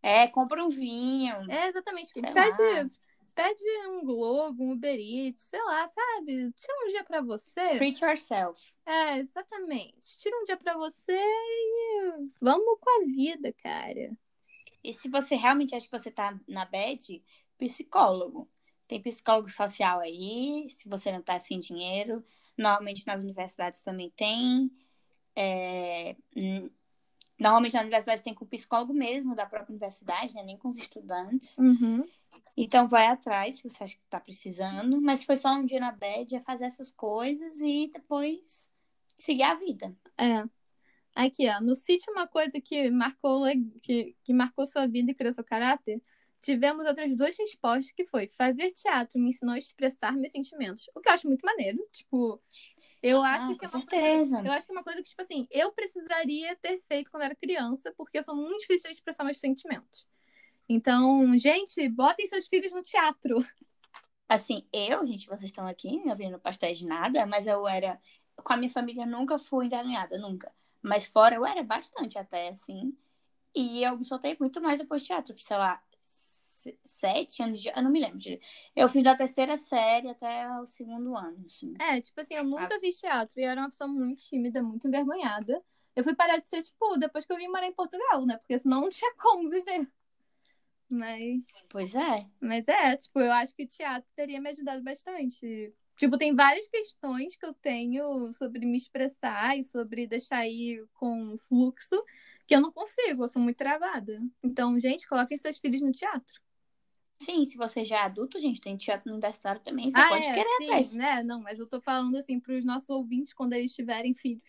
É, compra um vinho. É, exatamente. sei Pede, lá. pede um Globo, um Uber Eats, sei lá, sabe? Tira um dia pra você. Treat yourself. É, exatamente. Tira um dia pra você e vamos com a vida, cara. E se você realmente acha que você tá na bad, psicólogo. Tem psicólogo social aí, se você não tá sem dinheiro. Normalmente nas universidades também tem. É, Normalmente na universidade tem com o psicólogo mesmo da própria universidade, né? Nem com os estudantes. Uhum. Então vai atrás se você acha que tá precisando. Mas se foi só um dia na bad, é fazer essas coisas e depois seguir a vida. É. Aqui, ó. No sítio, uma coisa que marcou, que, que marcou sua vida e criou seu caráter, tivemos outras duas respostas, que foi fazer teatro me ensinou a expressar meus sentimentos. O que eu acho muito maneiro. Tipo, eu acho Ah, que é uma certeza. coisa, eu acho que é uma coisa que, tipo assim, eu precisaria ter feito quando era criança, porque eu sou muito difícil de expressar meus sentimentos. Então, gente, botem seus filhos no teatro. Assim, eu, gente, vocês estão aqui me ouvindo pastéis de nada, mas eu era. Com a minha família nunca fui envergonhada, nunca. Mas fora eu era bastante até, assim. E eu me soltei muito mais depois do teatro. Fiz, sei lá, se- sete anos de. Eu não me lembro direito. Eu fui da terceira série até o segundo ano, assim. É, tipo assim, eu Ah. nunca fiz teatro e eu era uma pessoa muito tímida, muito envergonhada. Eu fui parar de ser, tipo, depois que eu vim morar em Portugal, né? Porque senão não tinha como viver. Mas, Pois é. mas é, tipo, eu acho que o teatro teria me ajudado bastante. Tipo, tem várias questões que eu tenho sobre me expressar e sobre deixar ir com fluxo que eu não consigo, eu sou muito travada. Então, gente, coloquem seus filhos no teatro. Sim, se você já é adulto, gente, tem teatro universitário também. Você ah, pode é, querer sim, atrás. né? Não, mas eu tô falando assim pros nossos ouvintes quando eles tiverem filhos.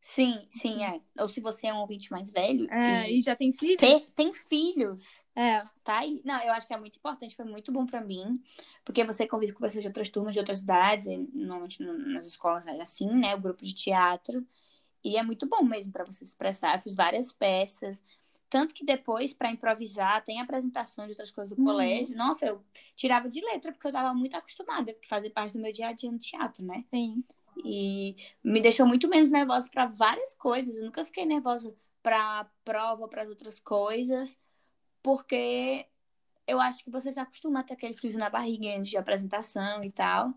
Sim, sim, é. Ou se você é um ouvinte mais velho É, e e já tem filhos? ter, tem filhos. É, Tá aí. Não, eu acho que é muito importante, foi muito bom pra mim, porque você convive com pessoas de outras turmas, de outras cidades, e normalmente no- nas escolas é assim, né? O grupo de teatro. E é muito bom mesmo pra você se expressar. Eu fiz várias peças. Tanto que depois, pra improvisar, tem apresentação de outras coisas do Uhum. colégio. Nossa, eu tirava de letra, porque eu tava muito acostumada a fazer parte do meu dia a dia no teatro, né? sim. E me deixou muito menos nervosa para várias coisas. Eu nunca fiquei nervosa para prova, para outras coisas, porque eu acho que você se acostuma a ter aquele frio na barriga antes de apresentação e tal.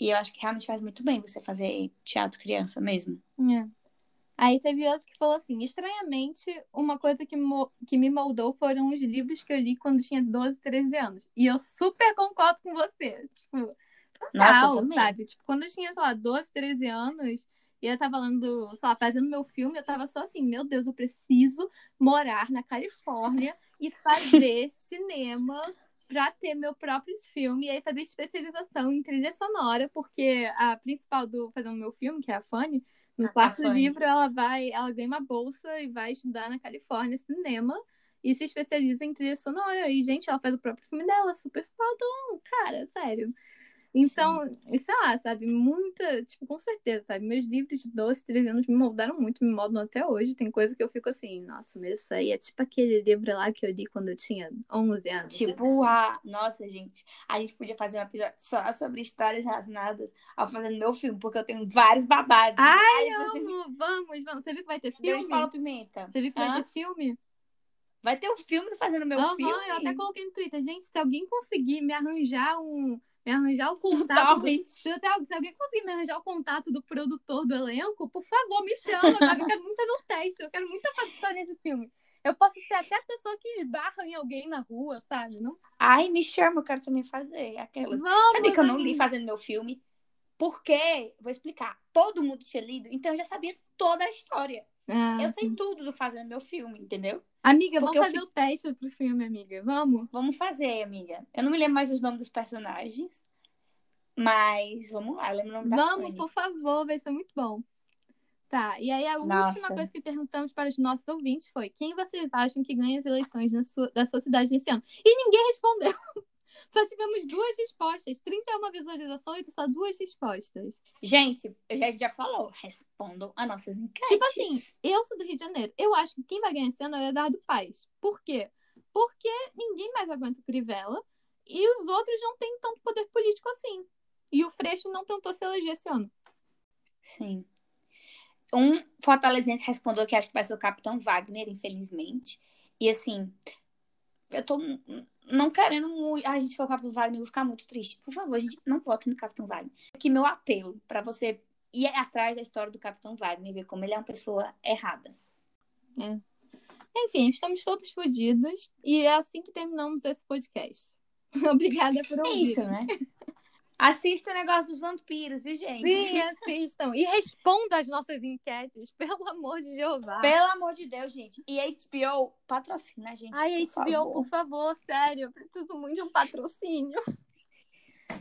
E eu acho que realmente faz muito bem você fazer teatro criança mesmo. É. Aí teve outro que falou assim: estranhamente, uma coisa que, que me moldou foram os livros que eu li quando tinha 12, 13 anos. E eu super concordo com você. Tipo, total, também. sabe? Tipo, quando eu tinha, sei lá, 12, 13 anos, e eu tava lendo, sei lá, fazendo meu filme, eu tava só assim: meu Deus, eu preciso morar na Califórnia e fazer cinema pra ter meu próprio filme e aí fazer especialização em trilha sonora, porque a principal do fazendo meu filme, que é a Fanny, no A quarto Fanny. livro ela vai, ela ganha uma bolsa e vai estudar na Califórnia cinema e se especializa em trilha sonora. E, gente, ela faz o próprio filme dela, super fodão, cara, sério. Então, e sei lá, sabe, muita, tipo, com certeza, sabe, meus livros de 12, 13 anos me moldaram muito, me moldam até hoje. Tem coisa que eu fico assim, nossa, mas isso aí é tipo aquele livro lá que eu li quando eu tinha 11 anos. Tipo, a... nossa, gente, a gente podia fazer um episódio só sobre histórias relacionadas ao fazendo meu filme, porque eu tenho vários babados. Ai, Ai, você amo, vamos, vamos. Você viu que vai ter filme? de Paula Pimenta. Você viu que vai Hã? ter filme? Vai ter um filme do Fazendo Meu Aham, Filme. eu até coloquei no Twitter. Gente, se alguém conseguir me arranjar um. Me arranjar o contato. do- torrent. Se, alguém conseguir me arranjar o contato do produtor do elenco, por favor, me chama, sabe? Eu quero muito fazer um teste, eu quero muito participar nesse filme. Eu posso ser até a pessoa que esbarra em alguém na rua, sabe? Não? Ai, me chama, eu quero também fazer aquelas. Vamos, Sabe que eu não li. Fazendo Meu Filme? Porque, vou explicar, todo mundo tinha lido, então eu já sabia toda a história. Ah, Eu sei tudo do Fazendo Meu Filme, entendeu? Amiga, vamos Porque eu fazer o teste pro filme, amiga. Vamos? Vamos fazer, amiga. Eu não me lembro mais os nomes dos personagens, mas vamos lá, lembro o nome da Vamos, por favor, vai ser muito bom. Tá, e aí a Nossa. última coisa que perguntamos para os nossos ouvintes foi: quem vocês acham que ganha as eleições sua- da sua cidade nesse ano? E ninguém respondeu. Só tivemos duas respostas, 31 visualizações e só duas respostas. Gente, eu já, já falou, respondam as nossas enquetes. Tipo assim, eu sou do Rio de Janeiro. Eu acho que quem vai ganhar esse ano é o Eduardo Paes. Por quê? Porque ninguém mais aguenta o Crivella e os outros não têm tanto poder político assim. E o Freixo não tentou se eleger esse ano. Sim. Um fortalezense respondeu que acho que vai ser o Capitão Wagner, infelizmente. E assim, eu tô não querendo muito. A gente for o Capitão Wagner, eu vou ficar muito triste. Por favor, gente, não vote no Capitão Wagner. Aqui meu apelo pra você ir atrás da história do Capitão Wagner e ver como ele é uma pessoa errada. Enfim, estamos todos fodidos. E é assim que terminamos esse podcast. Obrigada por É ouvir. isso, né? Assista o negócio dos vampiros, viu, gente? Sim, assistam. E respondam as nossas enquetes, pelo amor de Jeová. Pelo amor de Deus, gente. E HBO patrocina a gente. Ai, por HBO, favor. por favor, sério. Eu preciso muito de um patrocínio.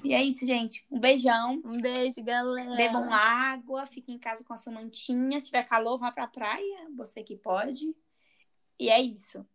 E é isso, gente. Um beijão. Um beijo, galera. Bebam água, fiquem em casa com a sua mantinha. Se tiver calor, vá pra praia. Você que pode. E é isso.